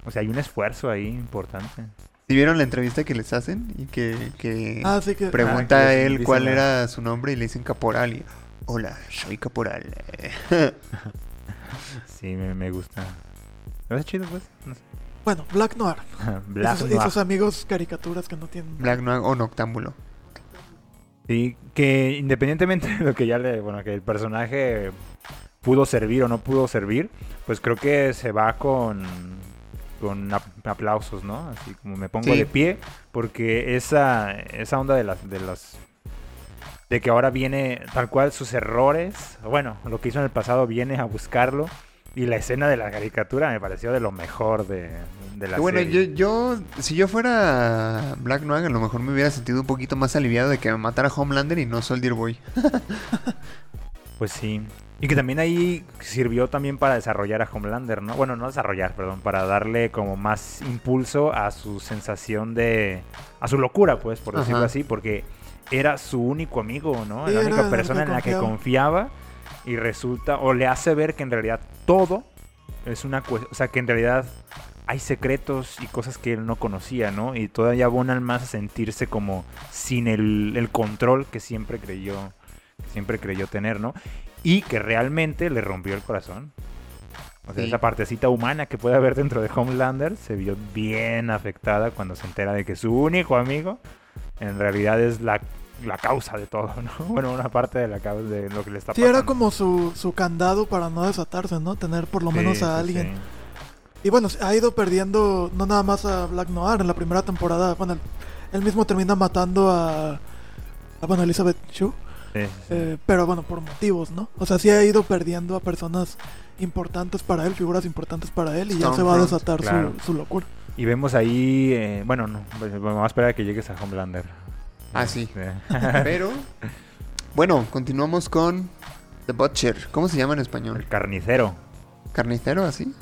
O sea, hay un esfuerzo ahí importante. ¿Sí vieron la entrevista que les hacen? Y que, que Ah, sí que. pregunta Ah, a que les él dicen cuál la- era su nombre y le dicen Caporal y... Hola, soy Caporal. Sí, me, me gusta. ¿No es chido, pues? No sé. Bueno, Black Noir. Black y Noir. sus amigos caricaturas que no tienen. Black Noir o Noctámbulo. Sí, que independientemente de lo que ya le, bueno, que el personaje pudo servir o no pudo servir, pues creo que se va con con ap- aplausos, ¿no? Así como me pongo Sí. de pie porque esa esa onda de las de las de que ahora viene tal cual sus errores, bueno, lo que hizo en el pasado viene a buscarlo y la escena de la caricatura me pareció de lo mejor de, de la bueno, yo, serie. yo, si yo fuera Black Noir, a lo mejor me hubiera sentido un poquito más aliviado de que me matara Homelander y no Soldier Boy. Pues sí. Y que también ahí sirvió también para desarrollar a Homelander, ¿no? Bueno, no desarrollar, perdón, para darle como más impulso a su sensación de... a su locura, pues, por decirlo Ajá. así, porque era su único amigo, ¿no? Sí, la única persona en la que confiaba. y resulta, o le hace ver que en realidad todo es una cuestión, o sea, que en realidad hay secretos y cosas que él no conocía, ¿no? Y todavía abonan más a sentirse como sin el, el control que siempre creyó, siempre creyó tener, ¿no? Y que realmente le rompió el corazón. O sea, Sí. esa partecita humana que puede haber dentro de Homelander se vio bien afectada cuando se entera de que su único amigo en realidad es la, la causa de todo, ¿no? Bueno, una parte de la causa de lo que le está Sí, pasando. era como su, su candado para no desatarse, ¿no? Tener por lo Sí, menos sí, a alguien. sí. Y bueno, ha ido perdiendo no nada más a Black Noir en la primera temporada. Bueno, él, él mismo termina matando a, a bueno, Elizabeth Shue. Sí, sí, sí. eh, pero bueno, por motivos, ¿no? O sea, sí ha ido perdiendo a personas importantes para él, figuras importantes para él, y ya se va a desatar su- claro. su, locura. Y vemos ahí, eh, bueno, no, pues, vamos a esperar a que llegues a Homelander. Ah, sí. Pero, bueno, continuamos con The Butcher. ¿Cómo se llama en español? el carnicero. ¿Carnicero así?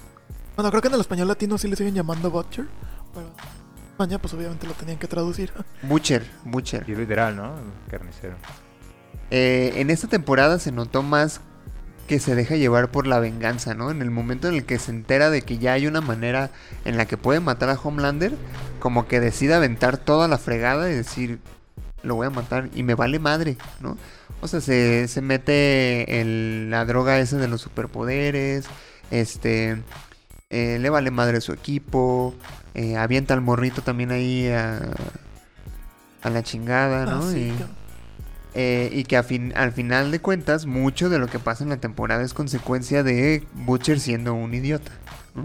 Bueno, creo que en el español latino sí le siguen llamando Butcher, pero en España pues obviamente lo tenían que traducir. Butcher, Butcher. Y literal, ¿no? El carnicero. Eh, en esta temporada se notó más que se deja llevar por la venganza, ¿no? En el momento en el que se entera de que ya hay una manera en la que puede matar a Homelander, como que decide aventar toda la fregada y decir, lo voy a matar y me vale madre, ¿no? O sea, se, se mete el- la droga esa de los superpoderes, este... eh, le vale madre su equipo, eh, avienta al morrito también ahí a, a la chingada, ¿no? Ah, sí, y, eh, y que fin- al final de cuentas, mucho de lo que pasa en la temporada es consecuencia de Butcher siendo un idiota. ¿no?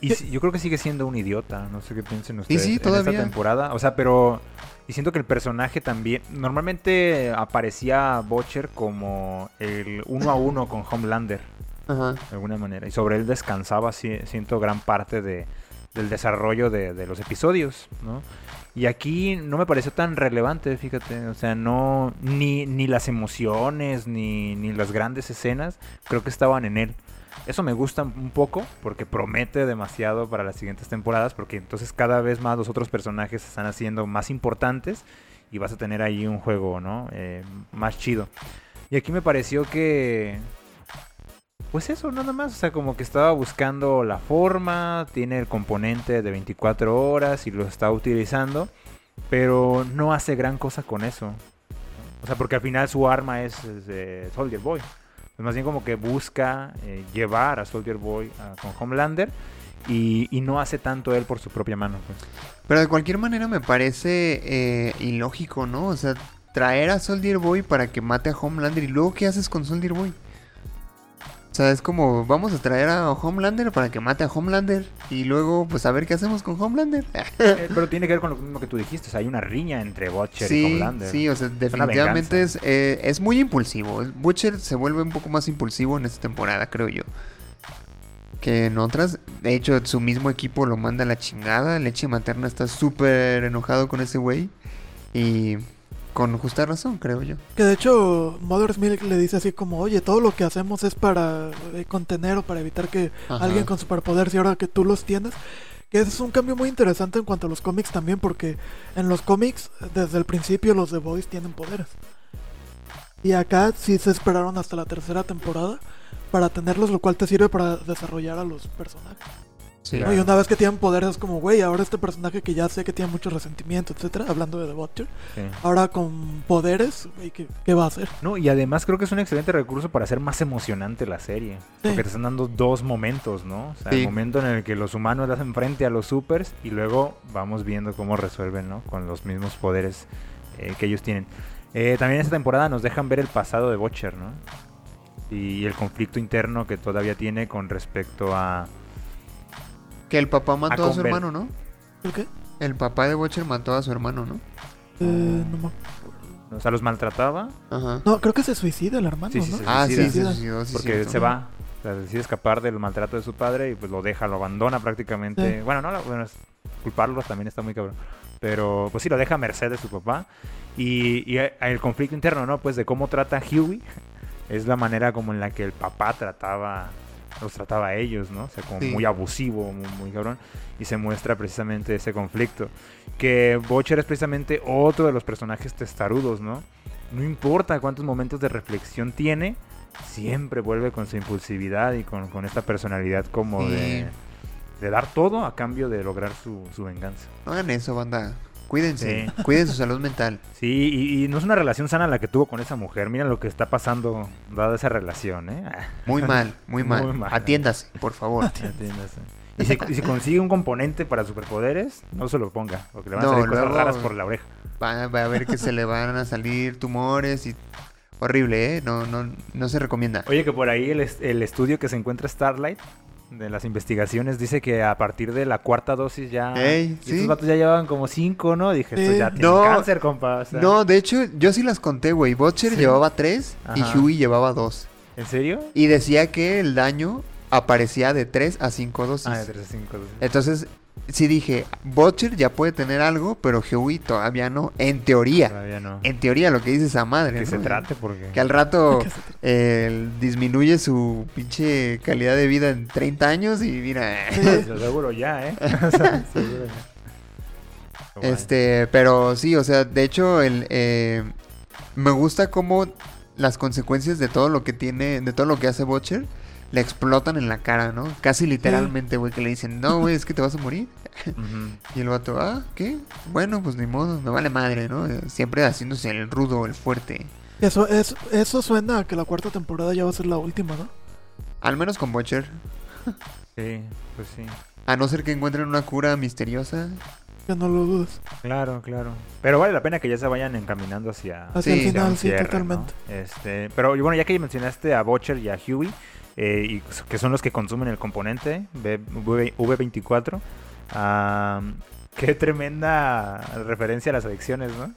Y yo creo que sigue siendo un idiota, no sé qué piensen ustedes sí, en esta temporada. O sea, pero y siento que el personaje también normalmente aparecía Butcher como el uno a uno con Homelander Ajá. de alguna manera y sobre él descansaba si- siento gran parte de, del desarrollo de, de los episodios, ¿no? Y aquí no me pareció tan relevante, fíjate, o sea, no ni, ni las emociones ni, ni las grandes escenas creo que estaban en él. Eso me gusta un poco porque promete demasiado para las siguientes temporadas porque entonces cada vez más los otros personajes se están haciendo más importantes y vas a tener ahí un juego, ¿no? Eh, más chido. Y aquí me pareció que... Pues eso, nada más. O sea, como que estaba buscando la forma, tiene el componente de 24 horas y lo está utilizando, pero no hace gran cosa con eso. O sea, porque al final su arma es, Soldier Boy. Más bien como que busca eh, llevar a Soldier Boy a- con Homelander y, y no hace tanto él por su propia mano. Pues. Pero de cualquier manera me parece eh, ilógico, ¿no? O sea, traer a Soldier Boy para que mate a Homelander y luego ¿qué haces con Soldier Boy? O sea, es como, vamos a traer a Homelander para que mate a Homelander y luego pues a ver qué hacemos con Homelander. Eh, pero tiene que ver con lo mismo que tú dijiste. O sea, hay una riña entre Butcher y Homelander. sí, o sea, definitivamente es, eh, es muy impulsivo. Butcher se vuelve un poco más impulsivo en esta temporada, creo yo. Que en otras, de hecho, su mismo equipo lo manda a la chingada. Leche Materna está súper enojado con ese güey. Y con justa razón, creo yo. Que de hecho, Mother's Milk le dice así como, oye, todo lo que hacemos es para eh, contener o para evitar que Ajá. alguien con superpoderes y ahora que tú los tienes. Que es un cambio muy interesante en cuanto a los cómics también, porque en los cómics, desde el principio, los The Boys tienen poderes. Y acá sí se esperaron hasta la tercera temporada para tenerlos, lo cual te sirve para desarrollar a los personajes. Sí. ¿no? Y una vez que tienen poderes es como, güey, ahora este personaje que ya sé que tiene mucho resentimiento, etcétera, hablando de The Butcher, Sí. ahora con poderes, güey, ¿qué, qué va a hacer? No, y además creo que es un excelente recurso para hacer más emocionante la serie. Porque te están dando dos momentos, ¿no? O sea, Sí. el momento en el que los humanos le hacen frente a los supers y luego vamos viendo cómo resuelven, ¿no? Con los mismos poderes eh, que ellos tienen. Eh, también esta temporada nos dejan ver el pasado de Butcher, ¿no? Y el conflicto interno que todavía tiene con respecto a... Que el papá mató a, su hermano, ¿no? ¿El qué? El papá de Butcher mató a su hermano, ¿no? Eh, no, me- O sea, los maltrataba Ajá. no, creo que se suicida el hermano, Sí, sí, ¿no? ah, sí, se Suicida. suicidó, sí, porque cierto. se va. O sea, decide escapar del maltrato de su padre y pues lo deja, lo abandona prácticamente. Sí. Bueno, no, lo- bueno, culparlo también está muy cabrón. Pero pues sí, lo deja a merced de su papá. Y, y el conflicto interno, ¿no? Pues de cómo trata a Huey es la manera como en la que el papá trataba, los trataba a ellos, ¿no? O sea, como Sí. muy abusivo, muy, muy cabrón. Y se muestra precisamente ese conflicto. Que Butcher es precisamente otro de los personajes testarudos, ¿no? No importa cuántos momentos de reflexión tiene, siempre vuelve con su impulsividad y con, con esta personalidad como Sí. de, de dar todo a cambio de lograr su, su venganza. No hagan eso, banda. Cuídense. Sí. Cuiden su salud mental. Sí, y, y no es una relación sana la que tuvo con esa mujer. Mira lo que está pasando dada esa relación, ¿eh? Muy mal, muy mal. Muy mal. Atiéndase, por favor. entiéndase. Y si, y si consigue un componente para superpoderes, no se lo ponga, porque le van a salir cosas raras por la oreja. Va, va a ver que se le van a salir tumores y... Horrible, ¿eh? No, no, no se recomienda. Oye, que por ahí el estudio que se encuentra Starlight de las investigaciones dice que a partir de la cuarta dosis ya. Ey, sí. Estos vatos ya llevaban como cinco, ¿no? Dije, estos Sí. ya tienen No, cáncer, compa. o sea, No, de hecho, yo sí las conté, güey. Butcher ¿Sí? llevaba tres y. Huey llevaba dos. ¿En serio? Y decía que el daño aparecía de 3 a 5 dosis. Ah, de tres a cinco. dosis. Entonces, sí dije, Butcher ya puede tener algo, pero Huey todavía no. En teoría. Todavía no. En teoría, lo que dice esa madre. Que ¿no? se trate porque. Que al rato eh, disminuye su pinche calidad de vida en 30 años y mira. Lo seguro ya, ¿eh? O sea, seguro ya. Este, pero sí, o sea, de hecho, el, eh, me gusta cómo las consecuencias de todo lo que tiene, de todo lo que hace Butcher, le explotan en la cara, ¿no? Casi literalmente, güey, que le dicen, no, güey, es que te vas a morir. Y el vato, ah, ¿qué? Bueno, pues ni modo, me vale madre, ¿no? Siempre haciéndose el rudo, el fuerte. Eso, es, eso suena a que la cuarta temporada ya va a ser la última, ¿no? Al menos con Butcher. Sí, pues sí. A no ser que encuentren una cura misteriosa. Que no lo dudes. Claro, claro. Pero vale la pena que ya se vayan encaminando hacia, Hacia Sí, el hacia final, sí, cierre, ¿no? totalmente. Este, pero bueno, ya que mencionaste a Butcher y a Huey, eh, y que son los que consumen el componente B- V- V24, ah, qué tremenda referencia a las adicciones, ¿no?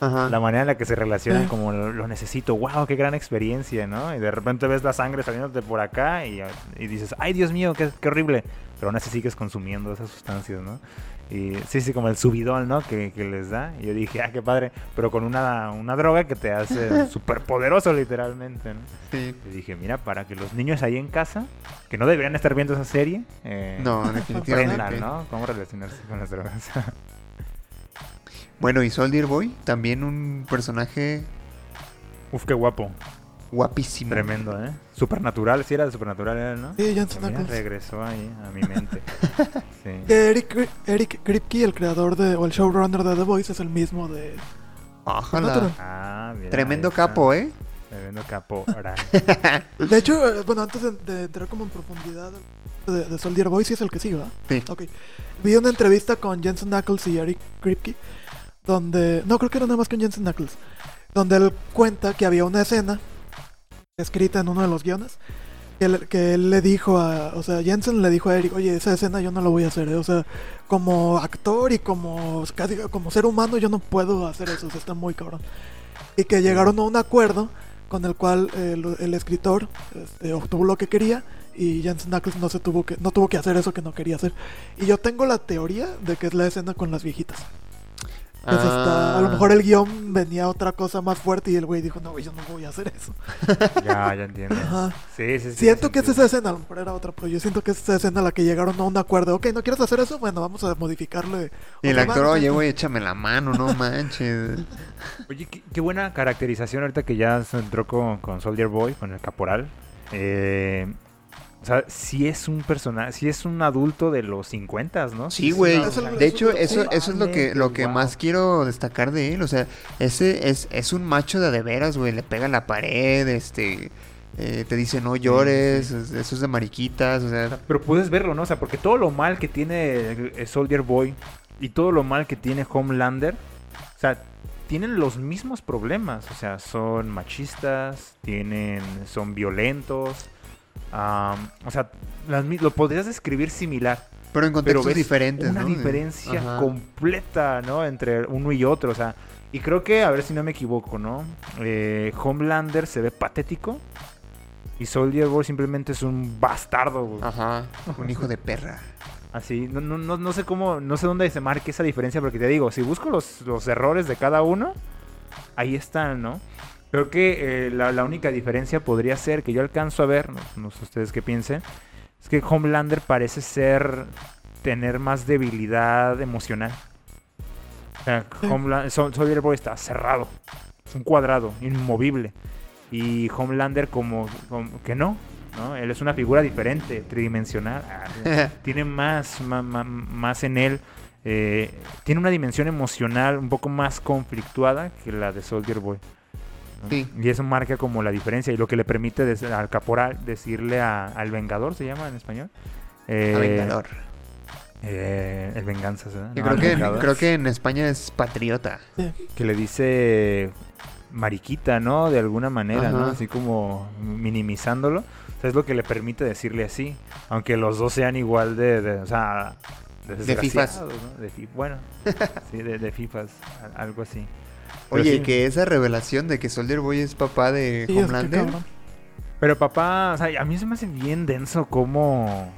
Ajá. La manera en la que se relacionan Sí. como lo, lo necesito, wow, qué gran experiencia, ¿no? Y de repente ves la sangre saliéndote por acá y, y dices, ay Dios mío, qué, qué horrible. Pero aún así sigues consumiendo esas sustancias, ¿no? Y sí, sí, como el subidón, ¿no? Que, que les da. Y yo dije, ah, qué padre. Pero con una, una droga que te hace súper poderoso, literalmente, ¿no? Sí. Y dije, mira, para que los niños ahí en casa, que no deberían estar viendo esa serie, eh, No, definitivamente. aprendan, ¿no? Cómo relacionarse con las drogas. Bueno, y Soldier Boy, también un personaje Uf, qué guapo. guapísimo. Tremendo, ¿eh? Supernatural, sí era de Supernatural, ¿eh? ¿no? Sí, Jensen Mira, Ackles. regresó ahí a mi mente. Sí. Eric, Eric Kripke, el creador de, o el showrunner de The Voice, es el mismo de... Ojalá. Ah, mira, Tremendo capo, ¿eh? Tremendo capo. Ahora, De hecho, eh, bueno, antes de, de entrar como en profundidad de, de Soldier Boy, sí es el que sigue, ¿verdad? Sí. Ok. Vi una entrevista con Jensen Ackles y Eric Kripke, donde... No, creo que era nada más con Jensen Ackles. Donde él cuenta que había una escena escrita en uno de los guiones que él, le dijo a... O sea, Jensen le dijo a Eric, oye, esa escena yo no la voy a hacer, ¿eh? O sea, como actor y como, casi como ser humano yo no puedo hacer eso, o sea, está muy cabrón. Y que llegaron a un acuerdo con el cual el, el escritor este, obtuvo lo que quería y Jensen Ackles no se tuvo que no tuvo que hacer eso que no quería hacer. Y yo tengo la teoría de que es la escena con las viejitas. Entonces está- a lo Ah. mejor el guion venía otra cosa más fuerte y el güey dijo, no, güey, yo no voy a hacer eso. ya, ya entiendo. Ajá. Sí, sí, sí. Siento que es sentido. esa escena, a lo mejor era otra, pero yo siento que es esa escena a la que llegaron a un acuerdo. Ok, ¿no quieres hacer eso? Bueno, vamos a modificarle. Y el actor, oye, güey, échame la mano, no manches. Oye, qué, qué buena caracterización ahorita que ya se entró con, con Soldier Boy, con el caporal. Eh, o sea, si es un personaje, si es un adulto de los 50, ¿no? Sí, güey. De hecho, eso, sí, eso es lo que, lo que wow. más quiero destacar de él. O sea, ese es, es un macho de a de veras, güey. Le pega a la pared, este... eh, te dice no llores, es- eso es de mariquitas, o sea... Pero puedes verlo, ¿no? O sea, porque todo lo mal que tiene eh, Soldier Boy y todo lo mal que tiene Homelander, o sea, tienen los mismos problemas. O sea, son machistas, tienen, son violentos. O sea, las lo podrías describir similar. Pero en Pero contextos ves diferentes, una ¿no? diferencia Ajá. completa, ¿no? Entre uno y otro, o sea, y creo que, a ver si no me equivoco, ¿no? Eh, Homelander se ve patético y Soldier Boy simplemente es un bastardo, güey. Ajá, un hijo de perra. Así, no, no, no, no sé cómo, no sé dónde se marque esa diferencia, porque te digo, si busco los, los errores de cada uno, ahí están, ¿no? Creo que eh, la, la única diferencia podría ser que yo alcanzo a ver, no, no sé ustedes qué piensen, es que Homelander parece ser, tener más debilidad emocional. O sea, Sí. Soldier Boy está cerrado, es un cuadrado, inmovible. Y Homelander como, como que no, ¿no? Él es una figura diferente, tridimensional. Ah, tiene más, ma- más, en él. eh, tiene una dimensión emocional un poco más conflictuada que la de Soldier Boy. Sí. Y eso marca como la diferencia y lo que le permite al caporal decirle a- al vengador, se llama en español. Eh, Vengador. eh, el venganza, ¿verdad? Yo No, creo, que, vengador. creo que en España es patriota. que le dice mariquita, ¿no? De alguna manera, ¿no? Así como minimizándolo. O sea, es lo que le permite decirle así. Aunque los dos sean igual de, de- o sea, de, fifas. bueno, sí, de, de fifas, algo así. Oye, sí. que esa revelación de que Soldier Boy es papá de Sí, es que Homelander. Pero papá, o sea, a mí se me hace bien denso cómo,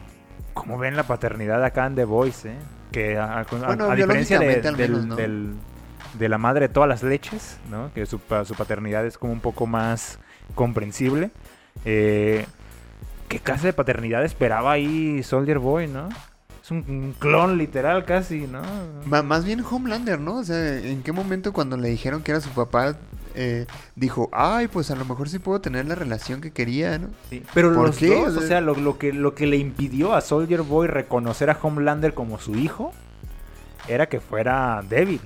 cómo ven la paternidad acá en The Voice, ¿eh? Que a, a- Bueno, a diferencia de, del- menos, ¿no? del- de la madre de todas las leches, ¿no? Que su, pa- su paternidad es como un poco más comprensible. Eh, ¿Qué clase de paternidad esperaba ahí Soldier Boy, no? Es un, clon literal casi, ¿no? Ma- más bien Homelander, ¿no? O sea, ¿en qué momento cuando le dijeron que era su papá eh, dijo, ay, pues a lo mejor sí puedo tener la relación que quería, ¿no? Sí, Pero ¿Por los qué? dos, O sea, lo, lo que, lo que le impidió a Soldier Boy reconocer a Homelander como su hijo era que fuera débil.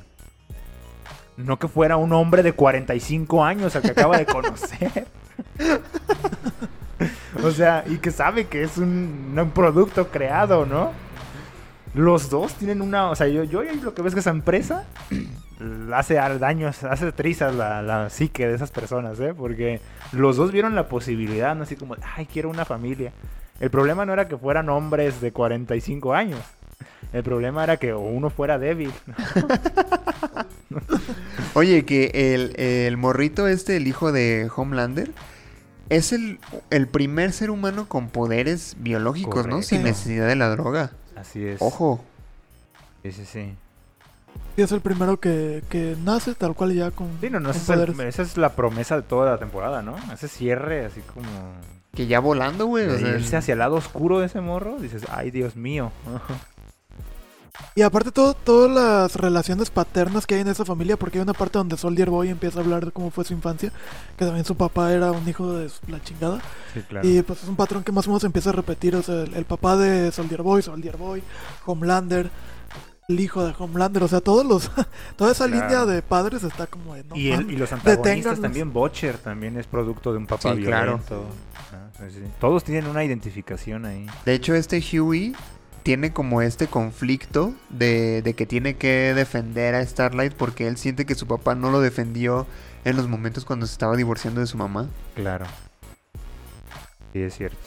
No que fuera un hombre de 45 años al que acaba de conocer. O sea, y que sabe que es un, un producto creado, ¿no? Los dos tienen una. O sea, yo, yo lo que ves que esa empresa hace daños, hace trizas la, la psique de esas personas, ¿eh? Porque los dos vieron la posibilidad, ¿no? Así como, ay, quiero una familia. El problema no era que fueran hombres de 45 años. El problema era que uno fuera débil. Oye, que el, el morrito este, el hijo de Homelander, es el, el primer ser humano con poderes biológicos, ¿no? Sin necesidad de la droga. Así es. Ojo. Sí, sí, sí. Y es el primero que, que nace tal cual ya con, Sí, no, no, ese es el- esa es la promesa de toda la temporada, ¿no? Ese cierre, así como. Que ya volando, güey. o sea, irse hacia el lado oscuro de ese morro, dices, ay, Dios mío. Y aparte todo, todas las relaciones paternas que hay en esa familia, porque hay una parte donde Soldier Boy empieza a hablar de cómo fue su infancia, que también su papá era un hijo de la chingada. Sí, claro. Y pues es un patrón que más o menos empieza a repetir, o sea, el, el papá de Soldier Boy, Soldier Boy, Homelander, el hijo de Homelander, o sea, todos los, toda esa Claro. línea de padres está como de no y, el- mames. y los antagonistas también, Butcher también es producto de un papá Sí, claro. violento. Ah, sí, sí. Todos tienen una identificación ahí. De hecho, este Huey tiene como este conflicto de, de que tiene que defender a Starlight porque él siente que su papá no lo defendió en los momentos cuando se estaba divorciando de su mamá. Claro. Sí, es cierto.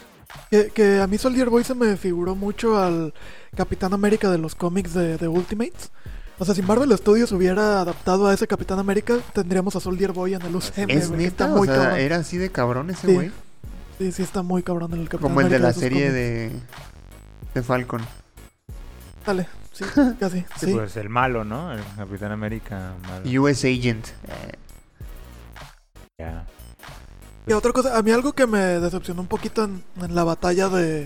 Que, que a mí Soldier Boy se me figuró mucho al Capitán América de los cómics de, de Ultimates. O sea, si Marvel Studios hubiera adaptado a ese Capitán América, tendríamos a Soldier Boy en el UCM. ¿Es neta? está O muy sea, cabrón. era así de cabrón ese güey. Sí, sí, está muy cabrón el Capitán Como el de América la serie cómics. de, de Falcon. Dale, sí, casi. Sí, Sí. pues el malo, ¿no? El Capitán América malo. US Agent. Eh, Ya. Y otra cosa, a mí algo que me decepcionó un poquito en, en la batalla de,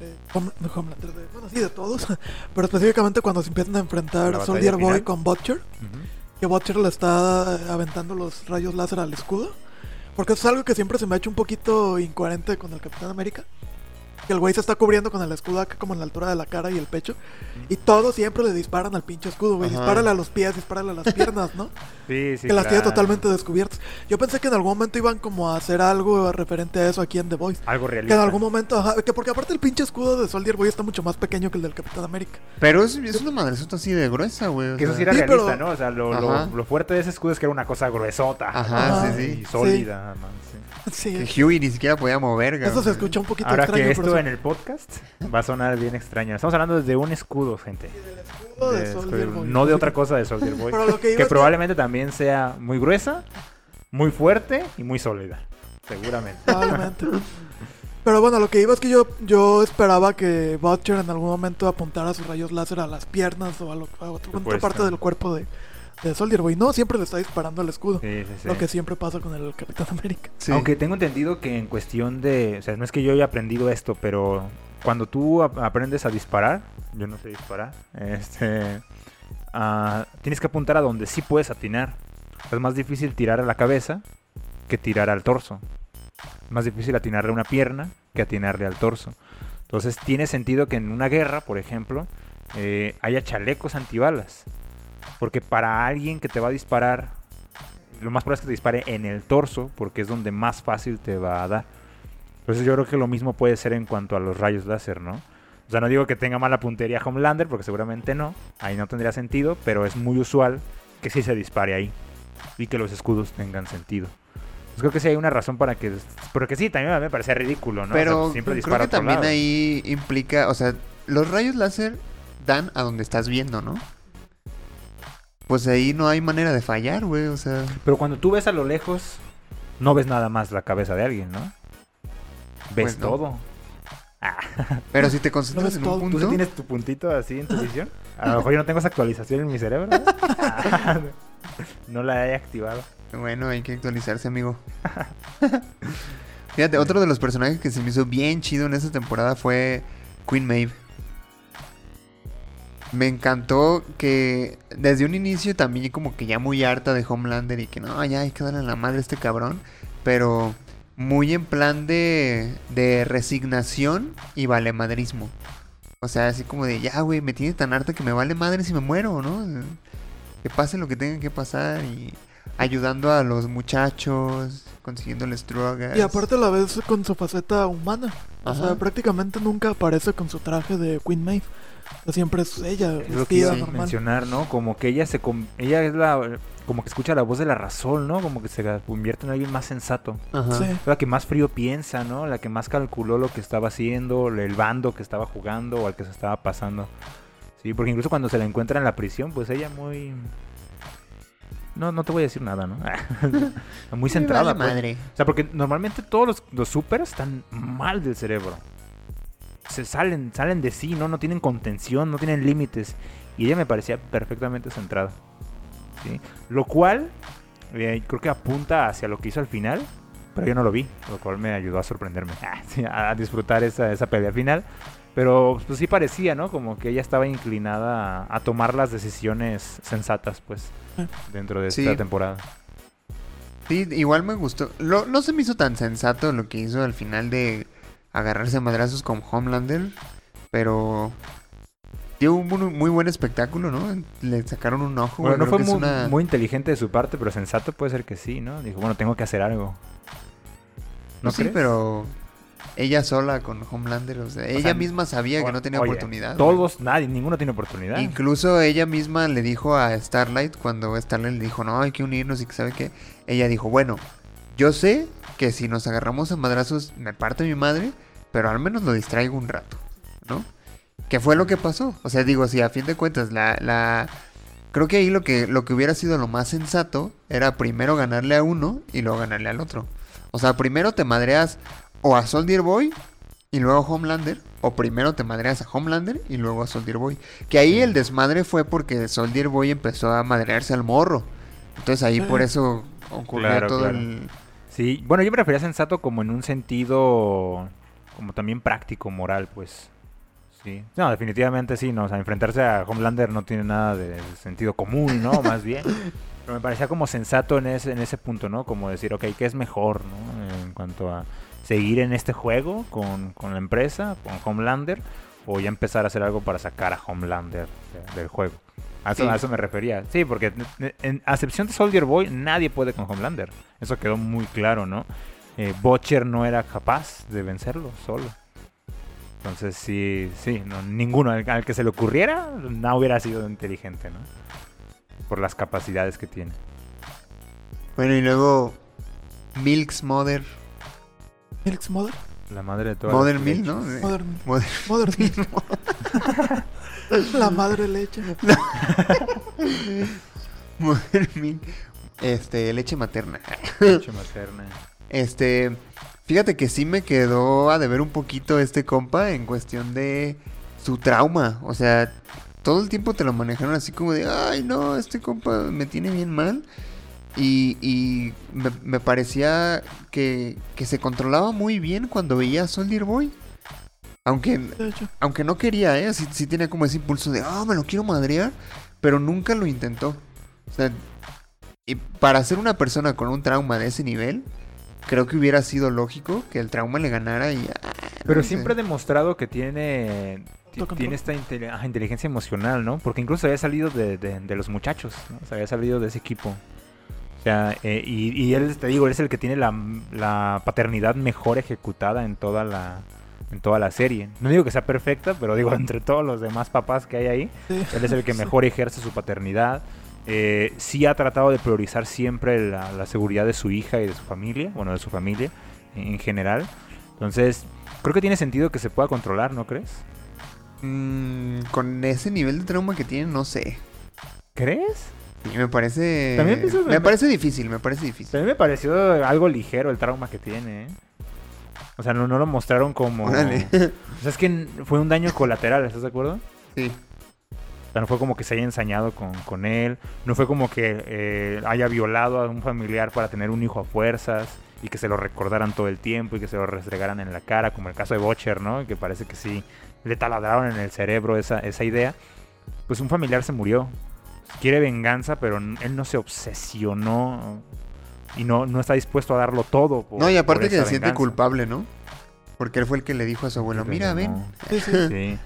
eh, Hom- de Homelander, de- bueno, sí, de todos, pero específicamente cuando se empiezan a enfrentar Soldier Boy con Butcher, que Butcher le está eh, aventando los rayos láser al escudo, porque eso es algo que siempre se me ha hecho un poquito incoherente con el Capitán América. Que el güey se está cubriendo con el escudo acá como en la altura de la cara y el pecho. Y todos siempre le disparan al pinche escudo, güey. Ajá. Dispárale a los pies, dispárale a las piernas, ¿no? Sí, sí. que las tiene claro. totalmente descubiertas. Yo pensé que en algún momento iban como a hacer algo referente a eso aquí en The Voice. Algo Que realista. en algún momento, ajá, que porque aparte el pinche escudo de Soldier Boy está mucho más pequeño que el del Capitán América. Pero es, es una madresota así de gruesa, güey. Que eso sí era Sí, realista, pero- ¿no? O sea, lo, lo- lo fuerte de ese escudo es que era una cosa gruesota. Ajá, ¿no? sí, sí. Y sólida, además, sí. Sí, Que Huey ni siquiera podía mover, eso se escucha un poquito Ahora extraño. que pero esto sí. en el podcast va a sonar bien extraño. Estamos hablando de un escudo, gente. escudo de De- Soldier Boy. no de otra cosa de Soldier Boy. Pero lo que que que- probablemente también sea muy gruesa, muy fuerte y muy sólida. Seguramente. Probablemente. Pero bueno, lo que iba es que yo, yo esperaba que Butcher en algún momento apuntara sus rayos láser a las piernas o a, lo- a otra parte del cuerpo de, de Soldier Boy. No, siempre le está disparando al escudo. Sí, sí, sí. Lo que siempre pasa con el Capitán América. Sí. Aunque tengo entendido que en cuestión de... O sea, no es que yo haya aprendido esto, pero cuando tú ap- aprendes a disparar, yo no sé disparar, este, ah, tienes que apuntar a donde sí puedes atinar. Es más difícil tirar a la cabeza que tirar al torso. Es más difícil atinarle a una pierna que atinarle al torso. Entonces tiene sentido que en una guerra, por ejemplo, eh, haya chalecos antibalas. Porque para alguien que te va a disparar, lo más probable es que te dispare en el torso, porque es donde más fácil te va a dar. Entonces yo creo que lo mismo puede ser en cuanto a los rayos láser, ¿no? O sea, no digo que tenga mala puntería Homelander, porque seguramente no. Ahí no tendría sentido, pero es muy usual que sí se dispare ahí. Y que los escudos tengan sentido. Pues creo que sí hay una razón para que... Porque sí, también me parece ridículo, ¿no? O sea, Pero siempre creo que también lado. ahí implica, o sea, los rayos láser dan a donde estás viendo, ¿no? Pues ahí no hay manera de fallar, güey, o sea... Pero cuando tú ves a lo lejos, no ves nada más la cabeza de alguien, ¿no? Ves Pues no. todo. Pero si te concentras en todo. un ¿Tú punto... sí tienes tu puntito así en tu visión? A lo mejor yo no tengo esa actualización en mi cerebro. no la he activado. Bueno, hay que actualizarse, amigo. Fíjate, otro de los personajes que se me hizo bien chido en esta temporada fue Queen Maeve. Me encantó que desde un inicio también como que ya muy harta de Homelander y que no, ya hay que darle a la madre a este cabrón. Pero muy en plan de, de resignación y valemadrismo. O sea, así como de, ya, güey, me tiene tan harta que me vale madre si me muero, ¿no? Que pase lo que tenga que pasar y ayudando a los muchachos, consiguiéndoles drogas. Y aparte la ves con su faceta humana. O sea, prácticamente nunca aparece con su traje de Queen Maeve. Siempre es ella, Es lo que iba a normal. mencionar, ¿no? Como que ella se com- ella es la como que escucha la voz de la razón, ¿no? Como que se convierte en alguien más sensato. Ajá. Sí. La que más frío piensa, ¿no? La que más calculó lo que estaba haciendo, el bando que estaba jugando o al que se estaba pasando. Sí, porque incluso cuando se la encuentra en la prisión, pues ella muy no, no te voy a decir nada, ¿no? muy centrada. Vale pues. madre. O sea, porque normalmente todos los, los super están mal del cerebro. Se salen, salen de sí, ¿no? No tienen contención, no tienen límites. Y ella me parecía perfectamente centrada. ¿sí? Lo cual eh, creo que apunta hacia lo que hizo al final. Pero yo no lo vi, lo cual me ayudó a sorprenderme. Ah, a disfrutar esa, esa pelea final. Pero pues sí parecía, ¿no? Como que ella estaba inclinada a, a tomar las decisiones sensatas, pues, dentro de Sí. esta temporada. Sí, igual me gustó. Lo- no se me hizo tan sensato lo que hizo al final de agarrarse a madrazos con Homelander, pero dio un muy, muy buen espectáculo, ¿no? Le sacaron un ojo. Bueno, no fue muy, una- muy inteligente de su parte, pero sensato puede ser que sí, ¿no? Dijo, bueno, tengo que hacer algo. ¿No Pues sí, crees? pero ella sola con Homelander, o sea, ella sea, misma sabía que no tenía Oye, oportunidad. Todos, nadie, ninguno tiene oportunidad. Incluso ella misma le dijo a Starlight cuando Starlight le dijo, no, hay que unirnos y que sabe qué. Ella dijo, bueno, yo sé que si nos agarramos a madrazos me parte mi madre, pero al menos lo distraigo un rato, ¿no? Que fue lo que pasó. O sea, digo, si a fin de cuentas la... la... Creo que ahí lo que, lo que hubiera sido lo más sensato era primero ganarle a uno y luego ganarle al otro. O sea, primero te madreas o a Soldier Boy y luego a Homelander, o primero te madreas a Homelander y luego a Soldier Boy. Que ahí el desmadre fue porque Soldier Boy empezó a madrearse al morro. Entonces ahí por eso ocurrió Claro, todo claro. el... Sí, bueno, yo me refería a sensato como en un sentido, como también práctico, moral, pues. Sí. No, definitivamente sí, ¿no? O sea, enfrentarse a Homelander no tiene nada de sentido común, ¿no? Más bien. Pero me parecía como sensato en ese, en ese punto, ¿no? Como decir, ok, ¿qué es mejor, ¿no? En cuanto a seguir en este juego con, con la empresa, con Homelander, o ya empezar a hacer algo para sacar a Homelander de- del juego. A eso, Sí. a eso me refería. Sí, porque en, en acepción de Soldier Boy, nadie puede con Homelander. Eso quedó muy claro, ¿no? Eh, Butcher no era capaz de vencerlo solo. Entonces sí, sí, no, ninguno al, al que se le ocurriera no hubiera sido inteligente, ¿no? Por las capacidades que tiene. Bueno, y luego Milk's Mother. Milk's Mother. La madre de todas Mother Milk. ¿no? Mother, Mother- Mother Milk. La madre leche. Mother Milk. Este, leche materna. Leche materna. Este, fíjate que sí me quedó a deber un poquito este compa en cuestión de su trauma. O sea, todo el tiempo te lo manejaron así como de, ay no, este compa me tiene bien mal. Y, y me, me parecía que, que se controlaba muy bien cuando veía a Soldier Boy. Aunque, aunque no quería, ¿eh? Sí, sí tenía como ese impulso de, ah, me lo quiero madrear, pero nunca lo intentó. O sea, y para ser una persona con un trauma de ese nivel, creo que hubiera sido lógico que el trauma le ganara y... ah, Pero no sé. siempre ha demostrado que tiene, tiene esta inteligencia emocional, ¿no? Porque incluso había salido de, de- de los muchachos, ¿no? O sea, había salido de ese equipo. O sea, eh, y, y él, te digo, él es el que tiene la, la paternidad mejor ejecutada en toda la en toda la serie. No digo que sea perfecta, pero digo, entre todos los demás papás que hay ahí, sí. él es el que mejor ejerce su paternidad. Eh, sí ha tratado de priorizar siempre la, la seguridad de su hija y de su familia, bueno, de su familia en, en general. Entonces, creo que tiene sentido que se pueda controlar, ¿no crees? Mm, con ese nivel de trauma que tiene, no sé. ¿Crees? Sí, me parece... También pienso- me parece difícil, me parece difícil. Mí me pareció algo ligero el trauma que tiene, ¿eh? O sea, no, no lo mostraron como... Órale. O sea, es que fue un daño colateral, ¿estás de acuerdo? sí. Sea, no fue como que se haya ensañado con, con él, no fue como que eh, haya violado a un familiar para tener un hijo a fuerzas y que se lo recordaran todo el tiempo y que se lo restregaran en la cara, como el caso de Butcher, ¿no? Que parece que sí le taladraron en el cerebro esa, esa idea. Pues un familiar se murió. Quiere venganza, pero él no se obsesionó y no, no está dispuesto a darlo todo. Por, No, y aparte que se siente culpable, ¿no? Porque él fue el que le dijo a su abuelo, mira, ven. No. Sí, sí. Sí.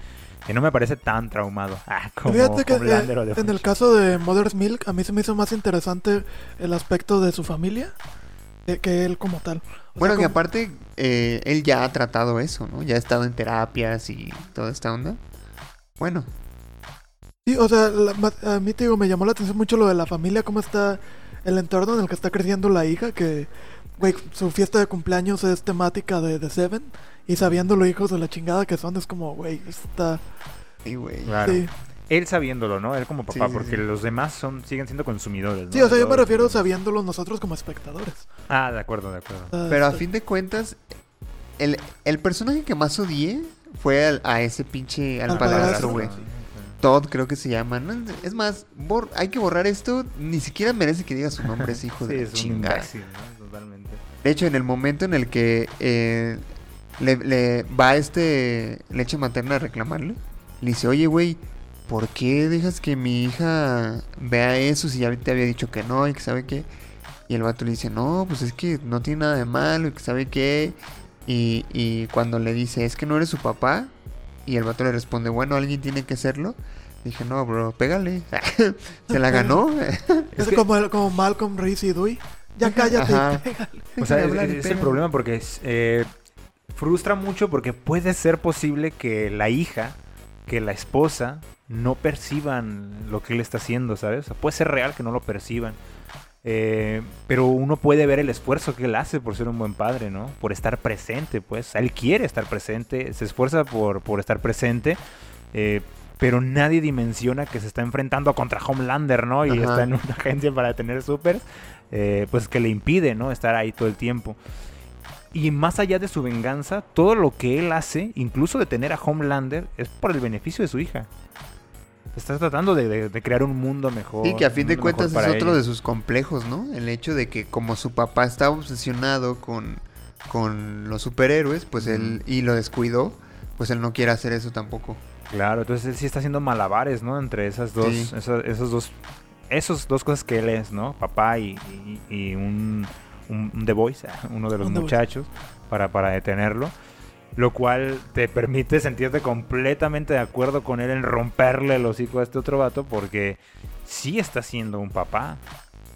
Que no me parece tan traumado. Ah, como Fíjate que eh, de en el caso de Mother's Milk, a mí se me hizo más interesante el aspecto de su familia. que, que él como tal. O Bueno, sea, que como- aparte, eh, él ya ha tratado eso, ¿no? Ya ha estado en terapias y toda esta onda. Bueno, Sí, o sea, la- a mí te digo, me llamó la atención mucho lo de la familia, cómo está el entorno en el que está creciendo la hija, que, güey, su fiesta de cumpleaños es temática de, de Seven, y sabiendo los hijos de la chingada que son, es como, güey, está... sí, güey. Claro. Sí. Él sabiéndolo, ¿no? Él como papá, Sí, porque sí. los demás son siguen siendo consumidores. ¿no? Sí, o sea, yo me refiero sabiéndolo nosotros como espectadores. Ah, de acuerdo, de acuerdo. Ah, Pero a fin de cuentas, el, el personaje que más odié fue al- a ese pinche, al Al padrastro, güey. Todd creo que se llama. ¿no? Es más, bor- hay que borrar esto. Ni siquiera merece que diga su nombre, ese hijo Sí, de es un chingada. imbécil, ¿no? Totalmente. De hecho, en el momento en el que eh, le, le va este leche materna a reclamarle, le dice, oye, güey, ¿por qué dejas que mi hija vea eso si ya te había dicho que no y que sabe qué? Y el vato le dice, no, pues es que no tiene nada de malo y que sabe qué. Y, y cuando le dice, es que no eres su papá, y el vato le responde, bueno, alguien tiene que serlo. Dije, no, bro, pégale. Se la ganó. Es, que- como, como Malcolm, Reese y Dewey. Ya cállate, Ajá. pégale. O sea, es, el problema porque es, eh, frustra mucho porque puede ser posible que la hija, que la esposa, no perciban lo que él está haciendo, ¿sabes? O sea, puede ser real que no lo perciban. Eh, pero uno puede ver el esfuerzo que él hace por ser un buen padre, ¿no? Por estar presente, pues. Él quiere estar presente, se esfuerza por, por estar presente, eh, pero nadie dimensiona que se está enfrentando contra Homelander, ¿no? Y Ajá. está en una agencia para detener supers, eh, pues que le impide, ¿no? Estar ahí todo el tiempo. Y más allá de su venganza, todo lo que él hace, incluso detener a Homelander, es por el beneficio de su hija. Está tratando de, de- de crear un mundo mejor. Sí, que a fin de cuentas es otro ella. de sus complejos, ¿no? El hecho de que como su papá estaba obsesionado con, con los superhéroes, pues él, y lo descuidó, pues él no quiere hacer eso tampoco. Claro, entonces él sí está haciendo malabares, ¿no? Entre esas dos, Sí. esos dos, esos dos cosas que él es, ¿no? Papá y, y- y un, un, un The Voice, uno de los Un muchachos, para, para detenerlo. Lo cual te permite sentirte completamente de acuerdo con él en romperle el hocico a este otro vato, porque sí está siendo un papá.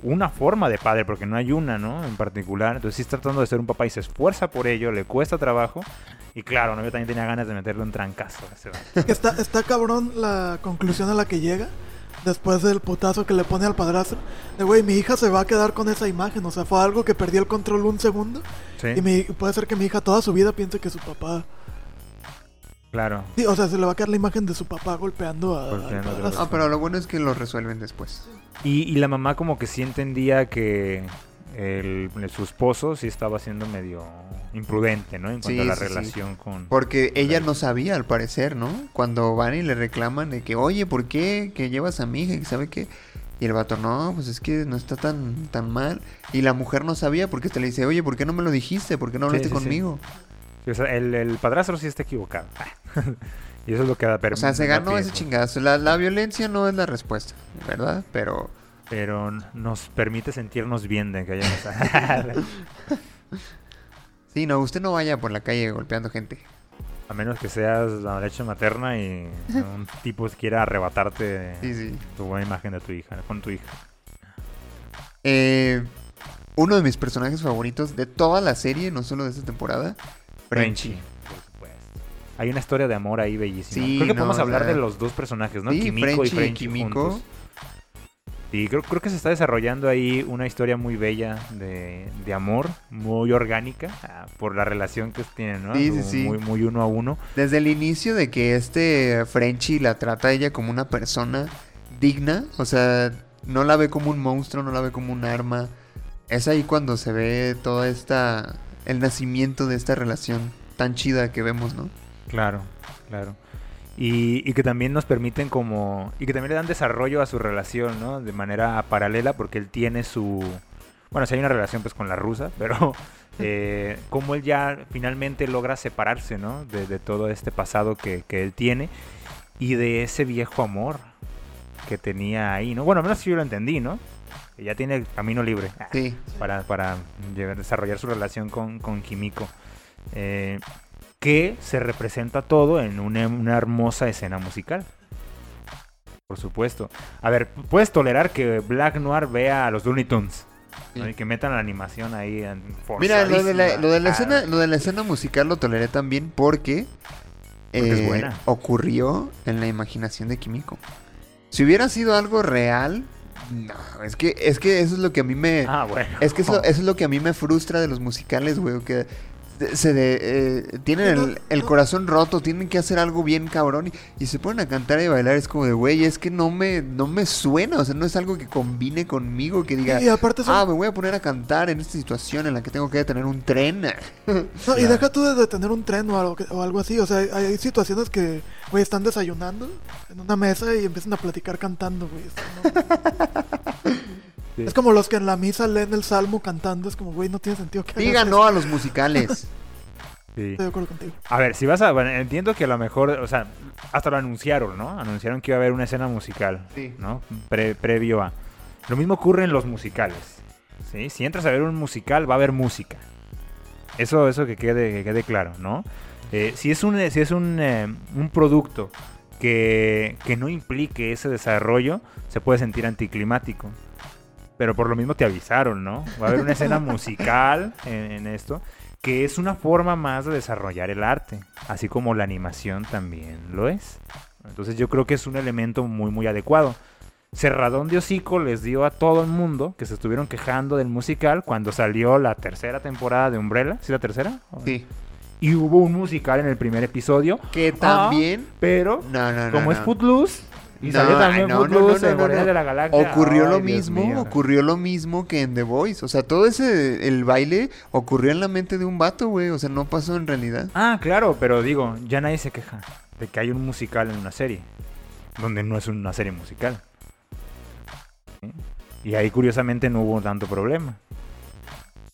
Una forma de padre, porque no hay una, ¿no? En particular. Entonces sí está tratando de ser un papá y se esfuerza por ello, le cuesta trabajo. Y claro, ¿no? yo también tenía ganas de meterle un trancazo a ese vato. Está, está cabrón la conclusión a la que llega después del putazo que le pone al padrastro. De güey, mi hija se va a quedar con esa imagen. O sea, fue algo que perdí el control un segundo. Sí. Y mi- puede ser que mi hija toda su vida piense que su papá. Claro. Sí, o sea, se le va a quedar la imagen de su papá golpeando a, padrastro. Ah, pero lo bueno es que lo resuelven después. Y, y la mamá como que sí entendía que el, su esposo sí estaba siendo medio imprudente, ¿no? En cuanto Sí, a la sí, sí. relación con... Porque ella no sabía, al parecer, ¿no? Cuando van y le reclaman de que, oye, ¿por qué que llevas a mi hija? que sabe qué? Y el vato, no, pues es que no está tan, tan mal. Y la mujer no sabía porque te le dice, oye, ¿por qué no me lo dijiste? ¿Por qué no hablaste conmigo? Sí, o sea, el, el padrastro sí está equivocado. y eso es lo que da O sea, se ganó ese chingazo. La, la violencia no es la respuesta, ¿verdad? Pero Pero nos permite sentirnos bien de que hayamos... sí, no, usted no vaya por la calle golpeando gente. a menos que seas la leche materna y un tipo quiera arrebatarte Sí, sí. tu buena imagen de tu hija, con tu hija. Eh, uno de mis personajes favoritos de toda la serie, no solo de esta temporada, Frenchy. Por supuesto. Hay una historia de amor ahí bellísima. Sí, creo que no, podemos o hablar sea, de los dos personajes, ¿no? Kimiko Frenchy y y Frenchy Kimiko. juntos. Y creo, creo que se está desarrollando ahí una historia muy bella de, de amor, muy orgánica, ah, por la relación que tienen, ¿no? Sí, sí, sí. Muy, muy uno a uno. Desde el inicio de que este Frenchy la trata a ella como una persona digna, o sea, no la ve como un monstruo, no la ve como un arma. Es ahí cuando se ve toda esta el nacimiento de esta relación tan chida que vemos, ¿no? Claro, claro. Y, y que también nos permiten como... Y que también le dan desarrollo a su relación, ¿no? De manera paralela porque él tiene su... Bueno, si hay una relación pues con la rusa, pero eh, como él ya finalmente logra separarse, ¿no? De, de todo este pasado que, que él tiene y de ese viejo amor que tenía ahí, ¿no? Bueno, al menos yo lo entendí, ¿no? Que ya tiene el camino libre Sí. para, para desarrollar su relación con, con Kimiko. Eh, que se representa todo en una, una hermosa escena musical. Por supuesto. A ver, ¿puedes tolerar que Black Noir vea a los Looney Tunes? Y que metan la animación ahí en Mira, lo de la, lo de la escena, lo de la escena musical lo toleré también porque, Porque es eh, buena. ocurrió en la imaginación de Kimiko. Si hubiera sido algo real, no, es que, es que eso es lo que a mí me, Ah, bueno. es que eso, eso es lo que a mí me frustra de los musicales, güey, que se- de- eh, tienen el, corazón roto, tienen que hacer algo bien cabrón y, y se ponen a cantar y bailar, es como de, güey, es que no me, no me suena, o sea, no es algo que combine conmigo, que diga, Y aparte son- ah, me voy a poner a cantar en esta situación en la que tengo que detener un tren. No, y deja tú de detener un tren o algo, que- o algo así. O sea, hay, hay situaciones que, güey, están desayunando en una mesa y empiezan a platicar cantando, güey. No- Sí. Es como los que en la misa leen el salmo cantando. Es como, güey, no tiene sentido que Diga no a los musicales. Sí. Estoy de acuerdo contigo. A ver, si vas a... Bueno, entiendo que a lo mejor, o sea, hasta lo anunciaron, ¿no? Anunciaron que iba a haber una escena musical, Sí. ¿no? Pre- previo a... Lo mismo ocurre en los musicales, ¿sí? Si entras a ver un musical, va a haber música. Eso, eso que quede, que quede claro, ¿no? Eh, si es un, si es un, eh, un producto que, que no implique ese desarrollo, se puede sentir anticlimático. Pero por lo mismo te avisaron, ¿no? Va a haber una escena musical en, en esto, que es una forma más de desarrollar el arte, así como la animación también lo es. Entonces yo creo que es un elemento muy, muy adecuado. Cerradón de hocico les dio a todo el mundo que se estuvieron quejando del musical cuando salió la tercera temporada de Umbrella. ¿Sí la tercera? Sí. Y hubo un musical en el primer episodio, Que también. pero No, no, no. como es. Footloose, y No, salió también no, no, Footloose no, no, en no, Guardianes no. de la Galaxia. Ocurrió Ay, lo mismo, ocurrió lo mismo que en The Voice. O sea, todo ese, el baile ocurrió en la mente de un vato, güey. O sea, no pasó en realidad. Ah, claro, pero digo, ya nadie se queja de que hay un musical en una serie, donde no es una serie musical. ¿Sí? Y ahí curiosamente no hubo tanto problema.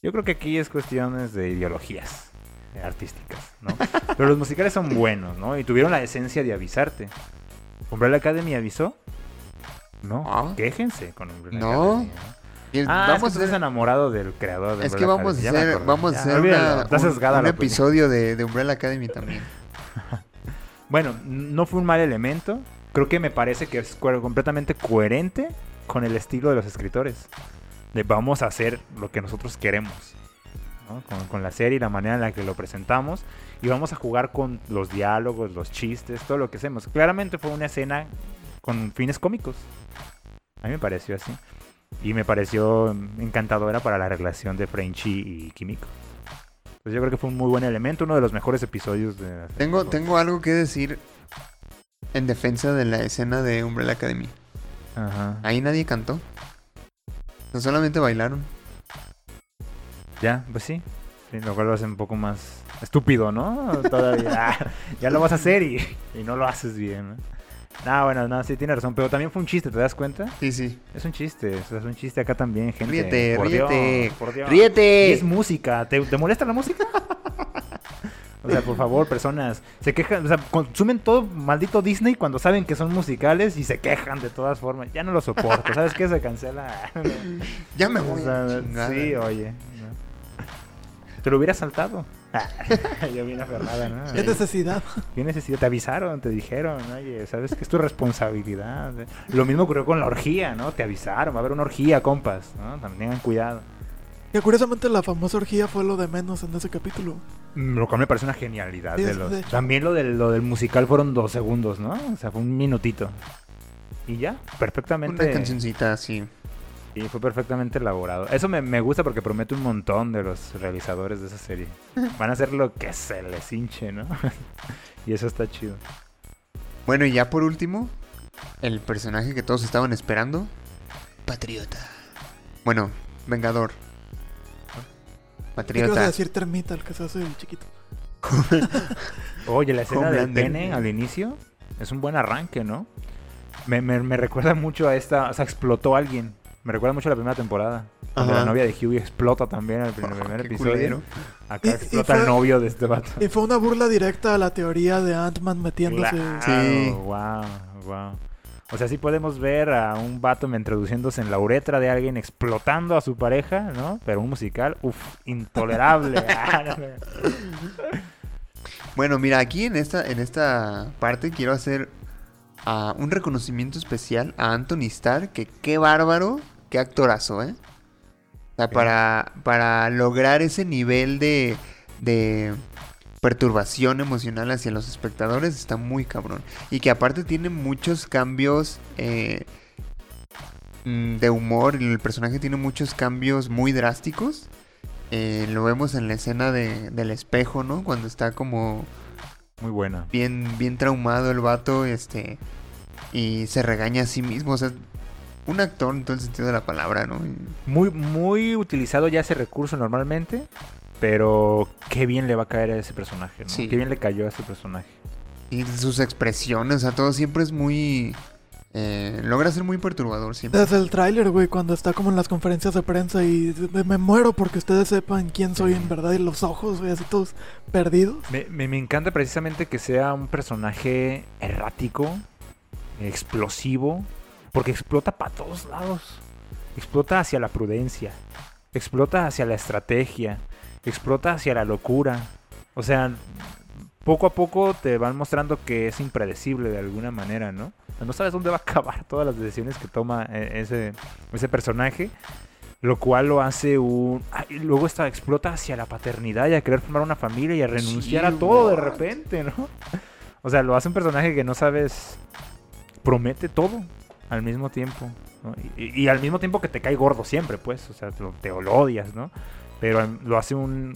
Yo creo que aquí es cuestiones de ideologías artísticas, ¿no? Pero los musicales son buenos, ¿no? Y tuvieron la esencia de avisarte. ¿Umbrella Academy avisó? No, Ah. quéjense con Umbrella No. Academy. ¿no? Ah, vamos es que a hacer, enamorado del creador de es que vamos a Academy, hacer, vamos a hacer una- un, un episodio de, de Umbrella Academy también. Bueno, no fue un mal elemento. Creo que me parece que es co- completamente coherente con el estilo de los escritores. De vamos a hacer lo que nosotros queremos. ¿No? Con, con la serie y la manera en la que lo presentamos. Y vamos a jugar con los diálogos, los chistes, todo lo que hacemos. Claramente fue una escena con fines cómicos. A mí me pareció así. Y me pareció encantadora para la relación de Frenchy y Kimiko. Pues yo creo que fue un muy buen elemento, uno de los mejores episodios de la serie. Tengo, tengo algo que decir en defensa de la escena de Umbrella Academy. Ajá. Ahí nadie cantó. O sea, solamente bailaron. Ya, pues sí. Sí, lo cual lo hace un poco más estúpido, ¿no? Todavía. Ah, ya lo vas a hacer y, y no lo haces bien. ¿no? Bueno, no, sí, tiene razón. Pero también fue un chiste, ¿te das cuenta? Sí, sí. Es un chiste. es un chiste acá también, gente. Ríete, Por ríete. Dios, por Dios. Y ¡Ríete! es música. ¿Te, te molesta la música? O sea, por favor, personas, se quejan, o sea, consumen todo maldito Disney cuando saben que son musicales y se quejan de todas formas. Ya no lo soporto, ¿sabes qué? Se cancela. Ya me O voy. sea, sí, oye. Te lo hubiera saltado. Yo bien aferrada, ¿no? ¿Qué necesidad? ¿Qué necesidad? Te avisaron, te dijeron, oye, ¿sabes que es tu responsabilidad? Lo mismo ocurrió con la orgía, ¿no? Te avisaron, va a haber una orgía, compas, ¿no? También tengan cuidado. Que curiosamente la famosa orgía fue lo de menos en ese capítulo. Mm, Lo cual me parece una genialidad. Sí, de los... de. También lo del, lo del musical fueron dos segundos, ¿no? O sea, fue un minutito. Y ya, perfectamente. Una cancioncita así. Y fue perfectamente elaborado. Eso me, me gusta porque promete un montón de los realizadores de esa serie. Van a hacer lo que se les hinche, ¿no? y eso está chido. Bueno, y ya por último, el personaje que todos estaban esperando. Patriota. Bueno, Vengador. ¿Qué ibas a Patriota. decir termita, el que se hace el chiquito? Oye, la escena del Homelander. pene al inicio es un buen arranque, ¿no? Me, me- me recuerda mucho a esta... O sea, explotó alguien. Me recuerda mucho a la primera temporada. Ajá. la novia de Hughie explota también en el primer, Oh, episodio. culero. Acá Y- y explota fue- el novio de este vato. Y fue una burla directa a la teoría de Ant-Man metiéndose. Sí. Wow, wow. O sea, sí podemos ver a un vato introduciéndose en la uretra de alguien explotando a su pareja, ¿no? Pero un musical, uff, intolerable. No, no. Bueno, mira, aquí en esta, en esta parte quiero hacer ah, un reconocimiento especial a Anthony Starr, que qué bárbaro, qué actorazo, ¿eh? O sea, para, para lograr ese nivel de, de perturbación emocional hacia los espectadores está muy cabrón. Y que aparte tiene muchos cambios eh, mm, de humor. El personaje tiene muchos cambios muy drásticos. Eh, lo vemos en la escena de- del espejo, ¿no? Cuando está como Muy buena. bien, bien traumado el vato, este, y se regaña a sí mismo, o sea, un actor en todo el sentido de la palabra, ¿no? Y- Muy, muy utilizado ya ese recurso normalmente, pero qué bien le va a caer a ese personaje, ¿no? Sí. Qué bien le cayó a ese personaje. Y sus expresiones, o sea, todo siempre es muy, eh, logra ser muy perturbador siempre. Desde el tráiler, güey, cuando está como en las conferencias de prensa y de- me muero porque ustedes sepan quién soy en verdad y los ojos, güey, así todos perdidos. Me, me- me encanta precisamente que sea un personaje errático, explosivo, porque explota para todos lados. Explota hacia la prudencia, explota hacia la estrategia, explota hacia la locura. O sea, poco a poco te van mostrando que es impredecible de alguna manera, ¿no? No sabes dónde va a acabar todas las decisiones que toma eh, ese, ese personaje. Lo cual lo hace un... ah, y luego está, explota hacia la paternidad y a querer formar una familia y a renunciar Sí, a todo de repente, ¿no? O sea, lo hace un personaje que no sabes... Promete todo al mismo tiempo. ¿no? Y, al mismo tiempo que te cae gordo siempre, pues. O sea, te lo, te lo odias, ¿no? Pero lo hace un-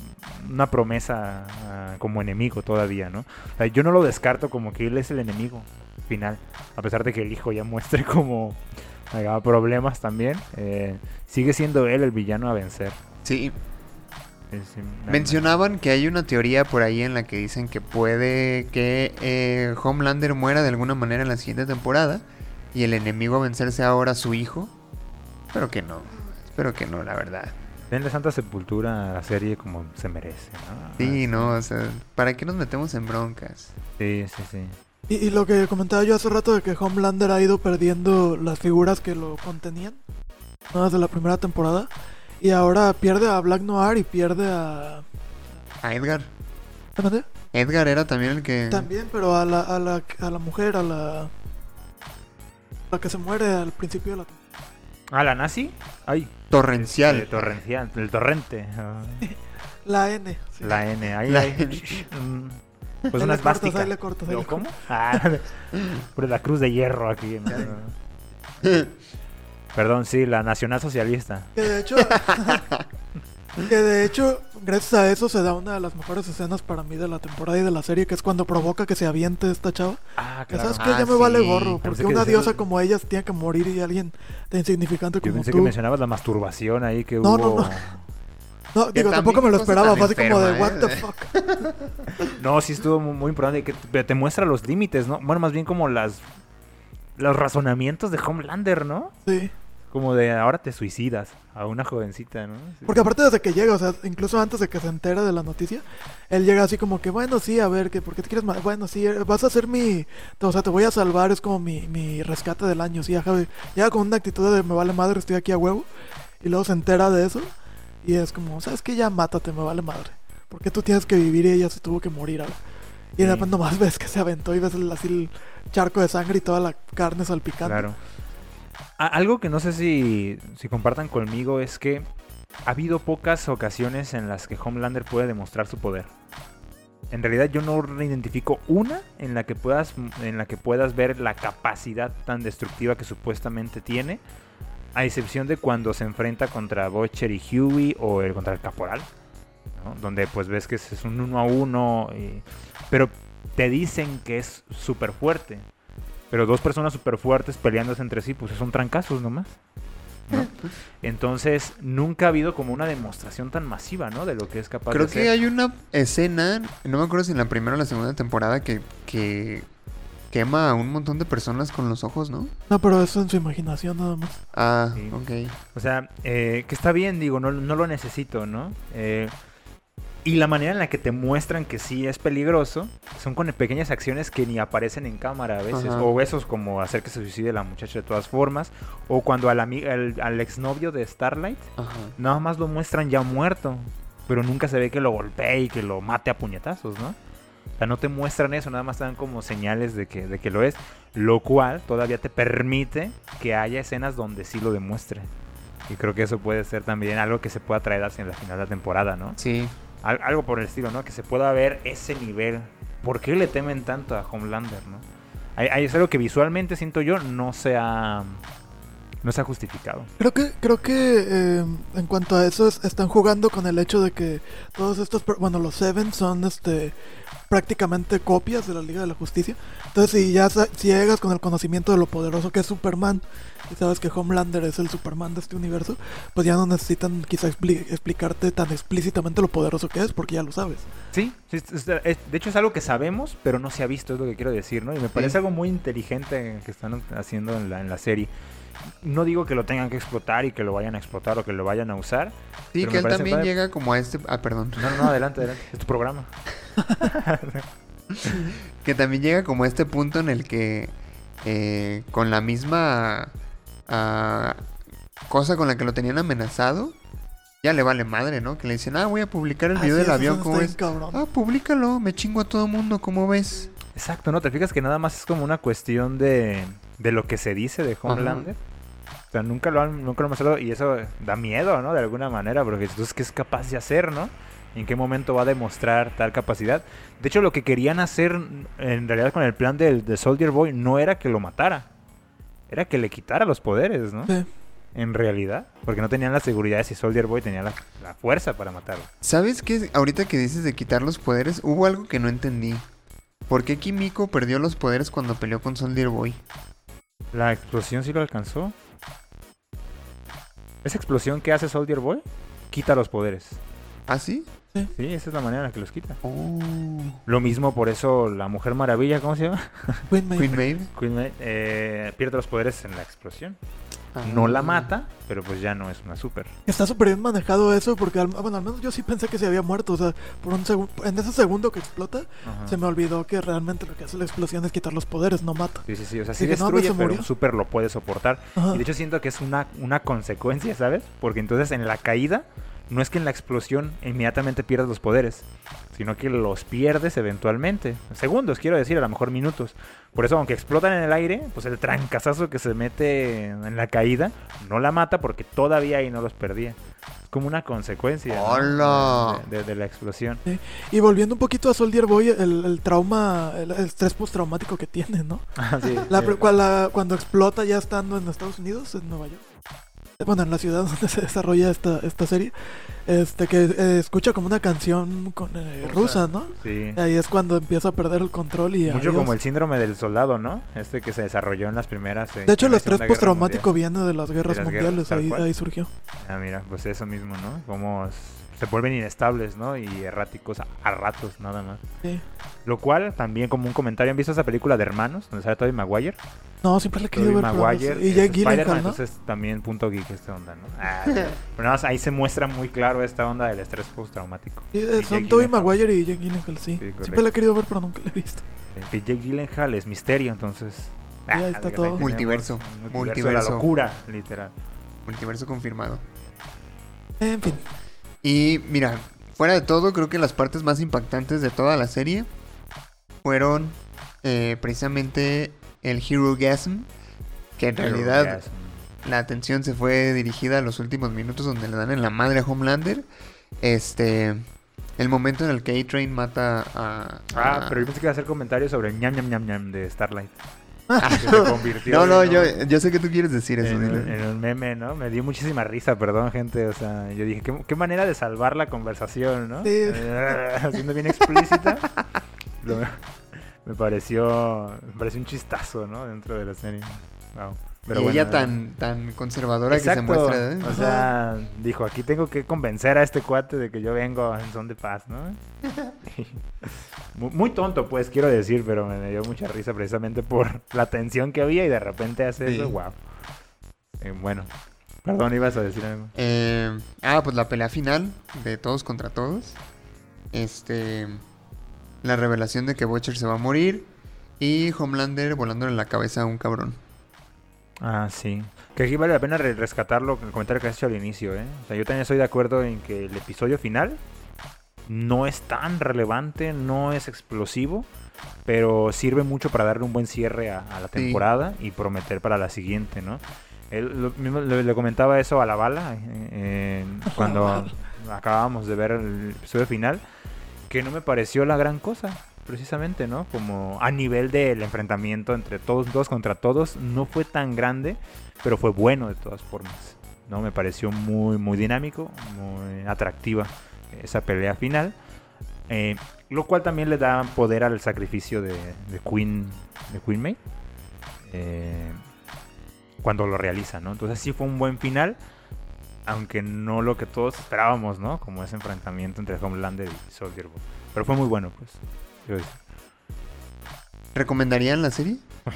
una promesa ah, como enemigo todavía, ¿no? O sea, yo no lo descarto como que él es el enemigo final. A pesar de que el hijo ya muestre como ah, problemas también. eh, sigue siendo él el villano a vencer. Sí, me- mencionaban que hay una teoría por ahí en la que dicen que puede que eh, Homelander muera de alguna manera en la siguiente temporada y el enemigo a vencer sea ahora su hijo, pero que no, espero que no, la verdad. Denle santa sepultura a la serie como se merece, ¿no? Sí, no, o sea, ¿para qué nos metemos en broncas? Sí, sí, sí. Y, y lo que comentaba yo hace rato de que Homelander ha ido perdiendo las figuras que lo contenían, ¿no? Desde la primera temporada. Y ahora pierde a Black Noir y pierde a... A Edgar. ¿Me mandé? Edgar era también el que... También, pero a la, a la, a la mujer, a la... La que se muere al principio de la. ¿Ah, la nazi? Ay. Torrencial. El torrencial, el torrente. La N. sí. La N, ahí, La ahí. N. Mm, Pues le una cortas, esvástica. ahí le cortas, ahí ¿O le ¿Cómo? Ah, por la cruz de hierro aquí. Perdón, sí, la nacionalsocialista. Que de hecho... que de hecho, gracias a eso se da una de las mejores escenas para mí de la temporada y de la serie, que es cuando provoca que se aviente esta chava. Ah, Que claro. sabes que Ah, ya me vale sí. gorro, Pensé porque que una decías- diosa como ella tiene que morir y alguien tan insignificante Yo como pensé tú. que mencionabas la masturbación ahí que No, no, hubo. no. No, digo, también tampoco me lo esperaba, fue así como de, enferma, what the ¿eh? fuck. No, sí estuvo mu- muy importante. Que te, te muestra los límites, ¿no? Bueno, más bien como las. Los razonamientos de Homelander, ¿no? Sí. Como de ahora te suicidas a una jovencita, ¿no? Sí. Porque aparte desde que llega, o sea, incluso antes de que se entere de la noticia, él llega así como que, bueno, sí, a ver, que ¿por qué te quieres ma- Bueno, sí, eh, vas a ser mi... O sea, te voy a salvar, es como mi, mi rescate del año, sí, ajá. Llega con una actitud de me vale madre, estoy aquí a huevo. Y luego se entera de eso. Y es como, ¿sabes qué? Ya mátate, me vale madre. Porque tú tienes que vivir y ella se tuvo que morir ahora. Y de Sí. repente nomás ves que se aventó y ves el- así el charco de sangre y toda la carne salpicando. Claro. Algo que no sé si, compartan conmigo es que ha habido pocas ocasiones en las que Homelander puede demostrar su poder. En realidad yo no identifico una en la que puedas en la que puedas ver la capacidad tan destructiva que supuestamente tiene, a excepción de cuando se enfrenta contra Butcher y Huey o el contra el Caporal, donde pues ves que es un uno a uno, pero te dicen que es súper fuerte. Pero dos personas súper fuertes peleándose entre sí, pues son trancazos nomás. ¿no? Entonces, nunca ha habido como una demostración tan masiva, ¿no? De lo que es capaz Creo de que hay una escena, no me acuerdo si en la primera o la segunda temporada, que, que quema a un montón de personas con los ojos, ¿no? No, pero eso en su imaginación nada más. Ah, Sí. ok. O sea, eh, que está bien, digo, no, no lo necesito, ¿no? Eh, y la manera en la que te muestran que sí es peligroso son con pequeñas acciones que ni aparecen en cámara a veces. Ajá. O esos como hacer que se suicide la muchacha de todas formas. O cuando al, al, al exnovio de Starlight Ajá. nada más lo muestran ya muerto. Pero nunca se ve que lo golpee y que lo mate a puñetazos, ¿no? O sea, no te muestran eso, nada más te dan como señales de que, de que lo es. Lo cual todavía te permite que haya escenas donde sí lo demuestre. Y creo que eso puede ser también algo que se pueda traer hacia la final de la temporada, ¿no? Sí. Al- algo por el estilo, ¿no? Que se pueda ver ese nivel. ¿Por qué le temen tanto a Homelander, no? Hay, es algo que visualmente siento yo no se ha, no se justificado. Creo que, creo que eh, en cuanto a eso es- están jugando con el hecho de que todos estos, bueno, los Seven son este prácticamente copias de la Liga de la Justicia. Entonces si ya si llegas con el conocimiento de lo poderoso que es Superman y sabes que Homelander es el Superman de este universo, pues ya no necesitan quizá expli- explicarte tan explícitamente lo poderoso que es porque ya lo sabes. Sí, sí, es- es- es- de hecho es algo que sabemos, pero no se ha visto, es lo que quiero decir, ¿no? Y me parece algo muy inteligente que están haciendo en la, en la serie. No digo que lo tengan que explotar y que lo vayan a explotar o que lo vayan a usar. Sí, que él también padre. llega como a este... Ah, perdón. No, no, no, adelante, adelante. Es tu programa. Que también llega como a este punto en el que eh, con la misma ah, cosa con la que lo tenían amenazado, ya le vale madre, ¿no? Que le dicen, ah, voy a publicar el video del avión, ¿cómo ves? cabrón. Ah, públicalo, me chingo a todo mundo, ¿cómo ves? Exacto, ¿no? Te fijas que nada más es como una cuestión de, de lo que se dice de Homelander. O sea, nunca lo han, nunca lo han mostrado y eso da miedo, ¿no? De alguna manera, porque entonces, ¿qué es capaz de hacer, no? ¿En qué momento va a demostrar tal capacidad? De hecho, lo que querían hacer en realidad con el plan del de Soldier Boy no era que lo matara, era que le quitara los poderes, ¿no? Sí. En realidad, porque no tenían la seguridad de si Soldier Boy tenía la, la fuerza para matarlo. ¿Sabes qué? Ahorita que dices de quitar los poderes, hubo algo que no entendí. ¿Por qué Kimiko perdió los poderes cuando peleó con Soldier Boy? ¿La explosión sí lo alcanzó? ¿Esa explosión que hace Soldier Boy? Quita los poderes. ¿Ah, sí? Sí, esa es la manera en la que los quita. Oh. Lo mismo por eso la Mujer Maravilla, ¿cómo se llama? Queen Maeve. Queen Maeve. Queen Maeve, eh, pierde los poderes en la explosión. No la mata, pero pues ya no es una super. Está súper bien manejado eso porque, al, bueno, al menos yo sí pensé que se había muerto. O sea, por un segundo, en ese segundo que explota, Ajá. se me olvidó que realmente lo que hace la explosión es quitar los poderes, no mata. Sí, sí, sí. O sea, sí no, pues, destruye, se pero murió. un super lo puede soportar. Ajá. Y de hecho siento que es una, una consecuencia, ¿sabes? Porque entonces en la caída, no es que en la explosión inmediatamente pierdas los poderes, sino que los pierdes eventualmente. Segundos, quiero decir, a lo mejor minutos. Por eso, aunque explotan en el aire, pues el trancazazo que se mete en la caída no la mata porque todavía ahí no los perdía. Es como una consecuencia de, de- de la explosión. Y volviendo un poquito a Soldier Boy, el, el trauma, el estrés postraumático que tiene, ¿no? Ah, sí, La, sí. pre- cua- la- cuando explota ya estando en Estados Unidos, en Nueva York. Bueno, en la ciudad donde se desarrolla esta, esta serie. Este, que eh, escucha como una canción con, eh, rusa, ¿no? Sí. Ahí es cuando empieza a perder el control y Mucho adiós. como el síndrome del soldado, ¿no? Este que se desarrolló en las primeras. eh, De hecho, el estrés postraumático viene de las guerras las mundiales, ahí, ahí surgió. Ah, mira, pues eso mismo, ¿no? Como se vuelven inestables, ¿no? Y erráticos a, a ratos, nada más. Sí. Lo cual, también como un comentario, ¿han visto esa película de Hermanos? Donde sale Tobey Maguire. No, siempre le he querido ver. Maguire. Y es Jake Spider-Man, Gyllenhaal, ¿no? entonces también punto geek esta onda, ¿no? Ah, pero nada más ahí se muestra muy claro esta onda del estrés postraumático. Sí, Y eh, son Tobey. Maguire y Jake Gyllenhaal, sí. siempre le he querido ver, pero nunca le he visto. Eh, Jake Gyllenhaal es misterio, entonces... ahí ah, está que ahí todo. Multiverso, multiverso. la locura, literal. Multiverso confirmado. En fin. Y mira, fuera de todo, creo que las partes más impactantes de toda la serie fueron eh, precisamente el Hero Gasm, que en realidad la atención se fue dirigida a los últimos minutos donde le dan en la madre a Homelander. Este, el momento en el que A-Train mata a... Ah, a- pero yo pensé que iba a hacer comentarios sobre el ñam ñam ñam ñam de Starlight. Ah, Que se convirtió no, no, yo, yo sé que tú quieres decir eso. en, un- en un meme, ¿no? Me dio muchísima risa, perdón, gente. O sea, yo dije, qué, qué manera de salvar la conversación, ¿no? Sí. Haciendo bien explícita. Me pareció me pareció un chistazo, ¿no? Dentro de la serie. Wow. Pero y bueno, ella tan, tan conservadora que se muestra. ¿eh? O sea, dijo, aquí tengo que convencer a este cuate de que yo vengo en son de paz, ¿no? muy, muy tonto, pues, quiero decir, pero me dio mucha risa precisamente por la tensión que había y de repente hace Sí. eso, wow. Eh, bueno, perdón, ibas a decir algo. Eh, ah, pues la pelea final de todos contra todos. Este. La revelación de que Butcher se va a morir. Y Homelander volándole la cabeza a un cabrón. Ah, sí. Que aquí vale la pena re- rescatarlo, el comentario que has hecho al inicio, ¿eh? O sea, yo también estoy de acuerdo en que el episodio final no es tan relevante, no es explosivo, pero sirve mucho para darle un buen cierre a, a la Sí. temporada y prometer para la siguiente, ¿no? Él, lo mismo le, le comentaba eso a la bala eh, cuando acabábamos de ver el episodio final, que no me pareció la gran cosa, precisamente, ¿no? Como a nivel del enfrentamiento entre todos, todos contra todos, no fue tan grande, pero fue bueno de todas formas, ¿no? Me pareció muy, muy dinámico, muy atractiva esa pelea final. eh, lo cual también le da poder al sacrificio de, de Queen, de Queen May. eh, cuando lo realiza, ¿no? Entonces sí fue un buen final, aunque no lo que todos esperábamos, ¿no? Como ese enfrentamiento entre Homelander y Soldier Boy. Pero fue muy bueno, pues. ¿Recomendarían la serie?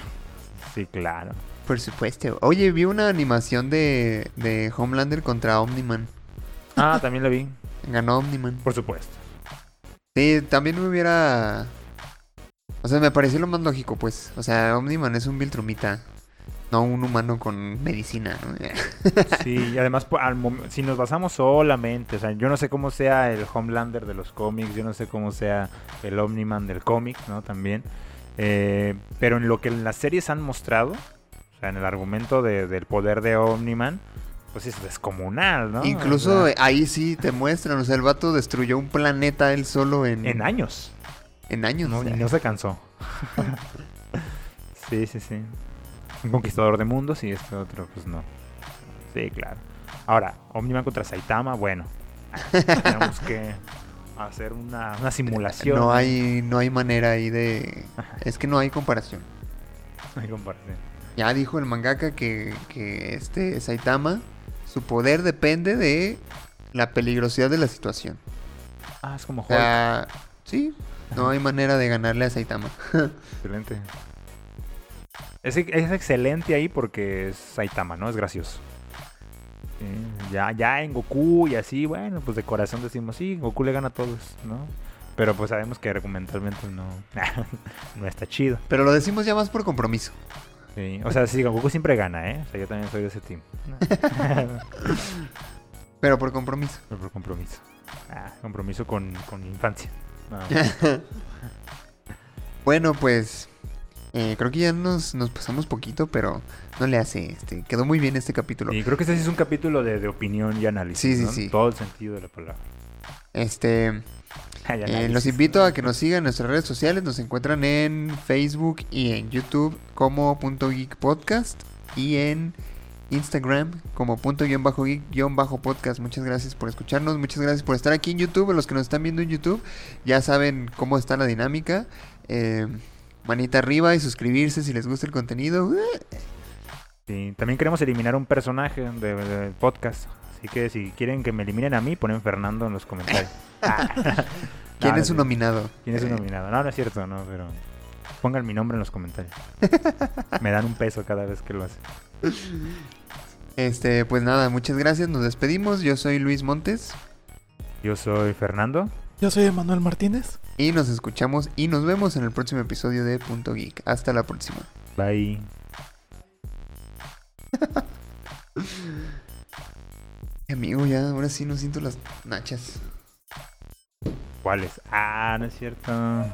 Sí, claro. Por supuesto. Oye, vi una animación de, de Homelander contra Omniman. Ah, también lo vi, Ganó Omniman. por supuesto. Sí, también me hubiera... O sea, me pareció lo más lógico, pues. O sea, Omniman es un Viltrumita. No un humano con medicina, ¿no? Sí, y además, al mom- si nos basamos solamente, o sea, yo no sé cómo sea el Homelander de los cómics, yo no sé cómo sea el Omniman del cómic, ¿no? También. Eh, pero en lo que en las series han mostrado, o sea, en el argumento de- del poder de Omniman, pues es descomunal, ¿no? Incluso O sea, ahí sí te muestran, o sea, el vato destruyó un planeta él solo en, en años. en años. No, o sea. y no se cansó. sí, sí, sí. Un conquistador de mundos y este otro, pues no. Sí, claro. Ahora, Omniman contra Saitama, bueno. Tenemos que hacer una, una simulación. No hay, no hay manera ahí de... Es que no hay comparación. No hay comparación. Ya dijo el mangaka que, que este Saitama, su poder depende de la peligrosidad de la situación. Ah, es como Hulk. sí, no hay manera de ganarle a Saitama. Excelente. Es, es excelente ahí porque es Saitama, ¿no? Es gracioso. Sí, ya, ya en Goku y así, bueno, pues de corazón decimos, sí, Goku le gana a todos, ¿no? Pero pues sabemos que argumentalmente no, no está chido. Pero lo decimos ya más por compromiso. Sí, O sea, sí, Goku siempre gana, ¿eh? O sea, yo también soy de ese team. Pero por compromiso. Pero por compromiso. Ah, compromiso con, con infancia. Bueno, pues eh, creo que ya nos, nos pasamos poquito, pero no le hace. Este, quedó muy bien este capítulo. Y creo que este sí es un capítulo de, de opinión y análisis. Sí, sí, ¿no? sí. Todo el sentido de la palabra. Este, eh, los invito a que nos sigan en nuestras redes sociales. Nos encuentran en Facebook y en YouTube como punto geek podcast y en Instagram como punto guion bajo geek guion bajo podcast. Muchas gracias por escucharnos, muchas gracias por estar aquí en YouTube. Los que nos están viendo en YouTube ya saben cómo está la dinámica. Eh, manita arriba y suscribirse si les gusta el contenido. Sí, también queremos eliminar un personaje de- del podcast. Así que si quieren que me eliminen a mí, ponen Fernando en los comentarios. Ah. ¿Quién No, es no sé. nominado? ¿Quién es un Eh, nominado? No, no es cierto, no, pero pongan mi nombre en los comentarios. Me dan un peso cada vez que lo hacen. Este, pues nada, muchas gracias. Nos despedimos. Yo soy Luis Montes. Yo soy Fernando. Yo soy Emanuel Martínez. Y nos escuchamos y nos vemos en el próximo episodio de Punto Geek. Hasta la próxima. Bye. Amigo, ya, ahora sí no siento las nachas. ¿Cuáles? Ah, no es cierto.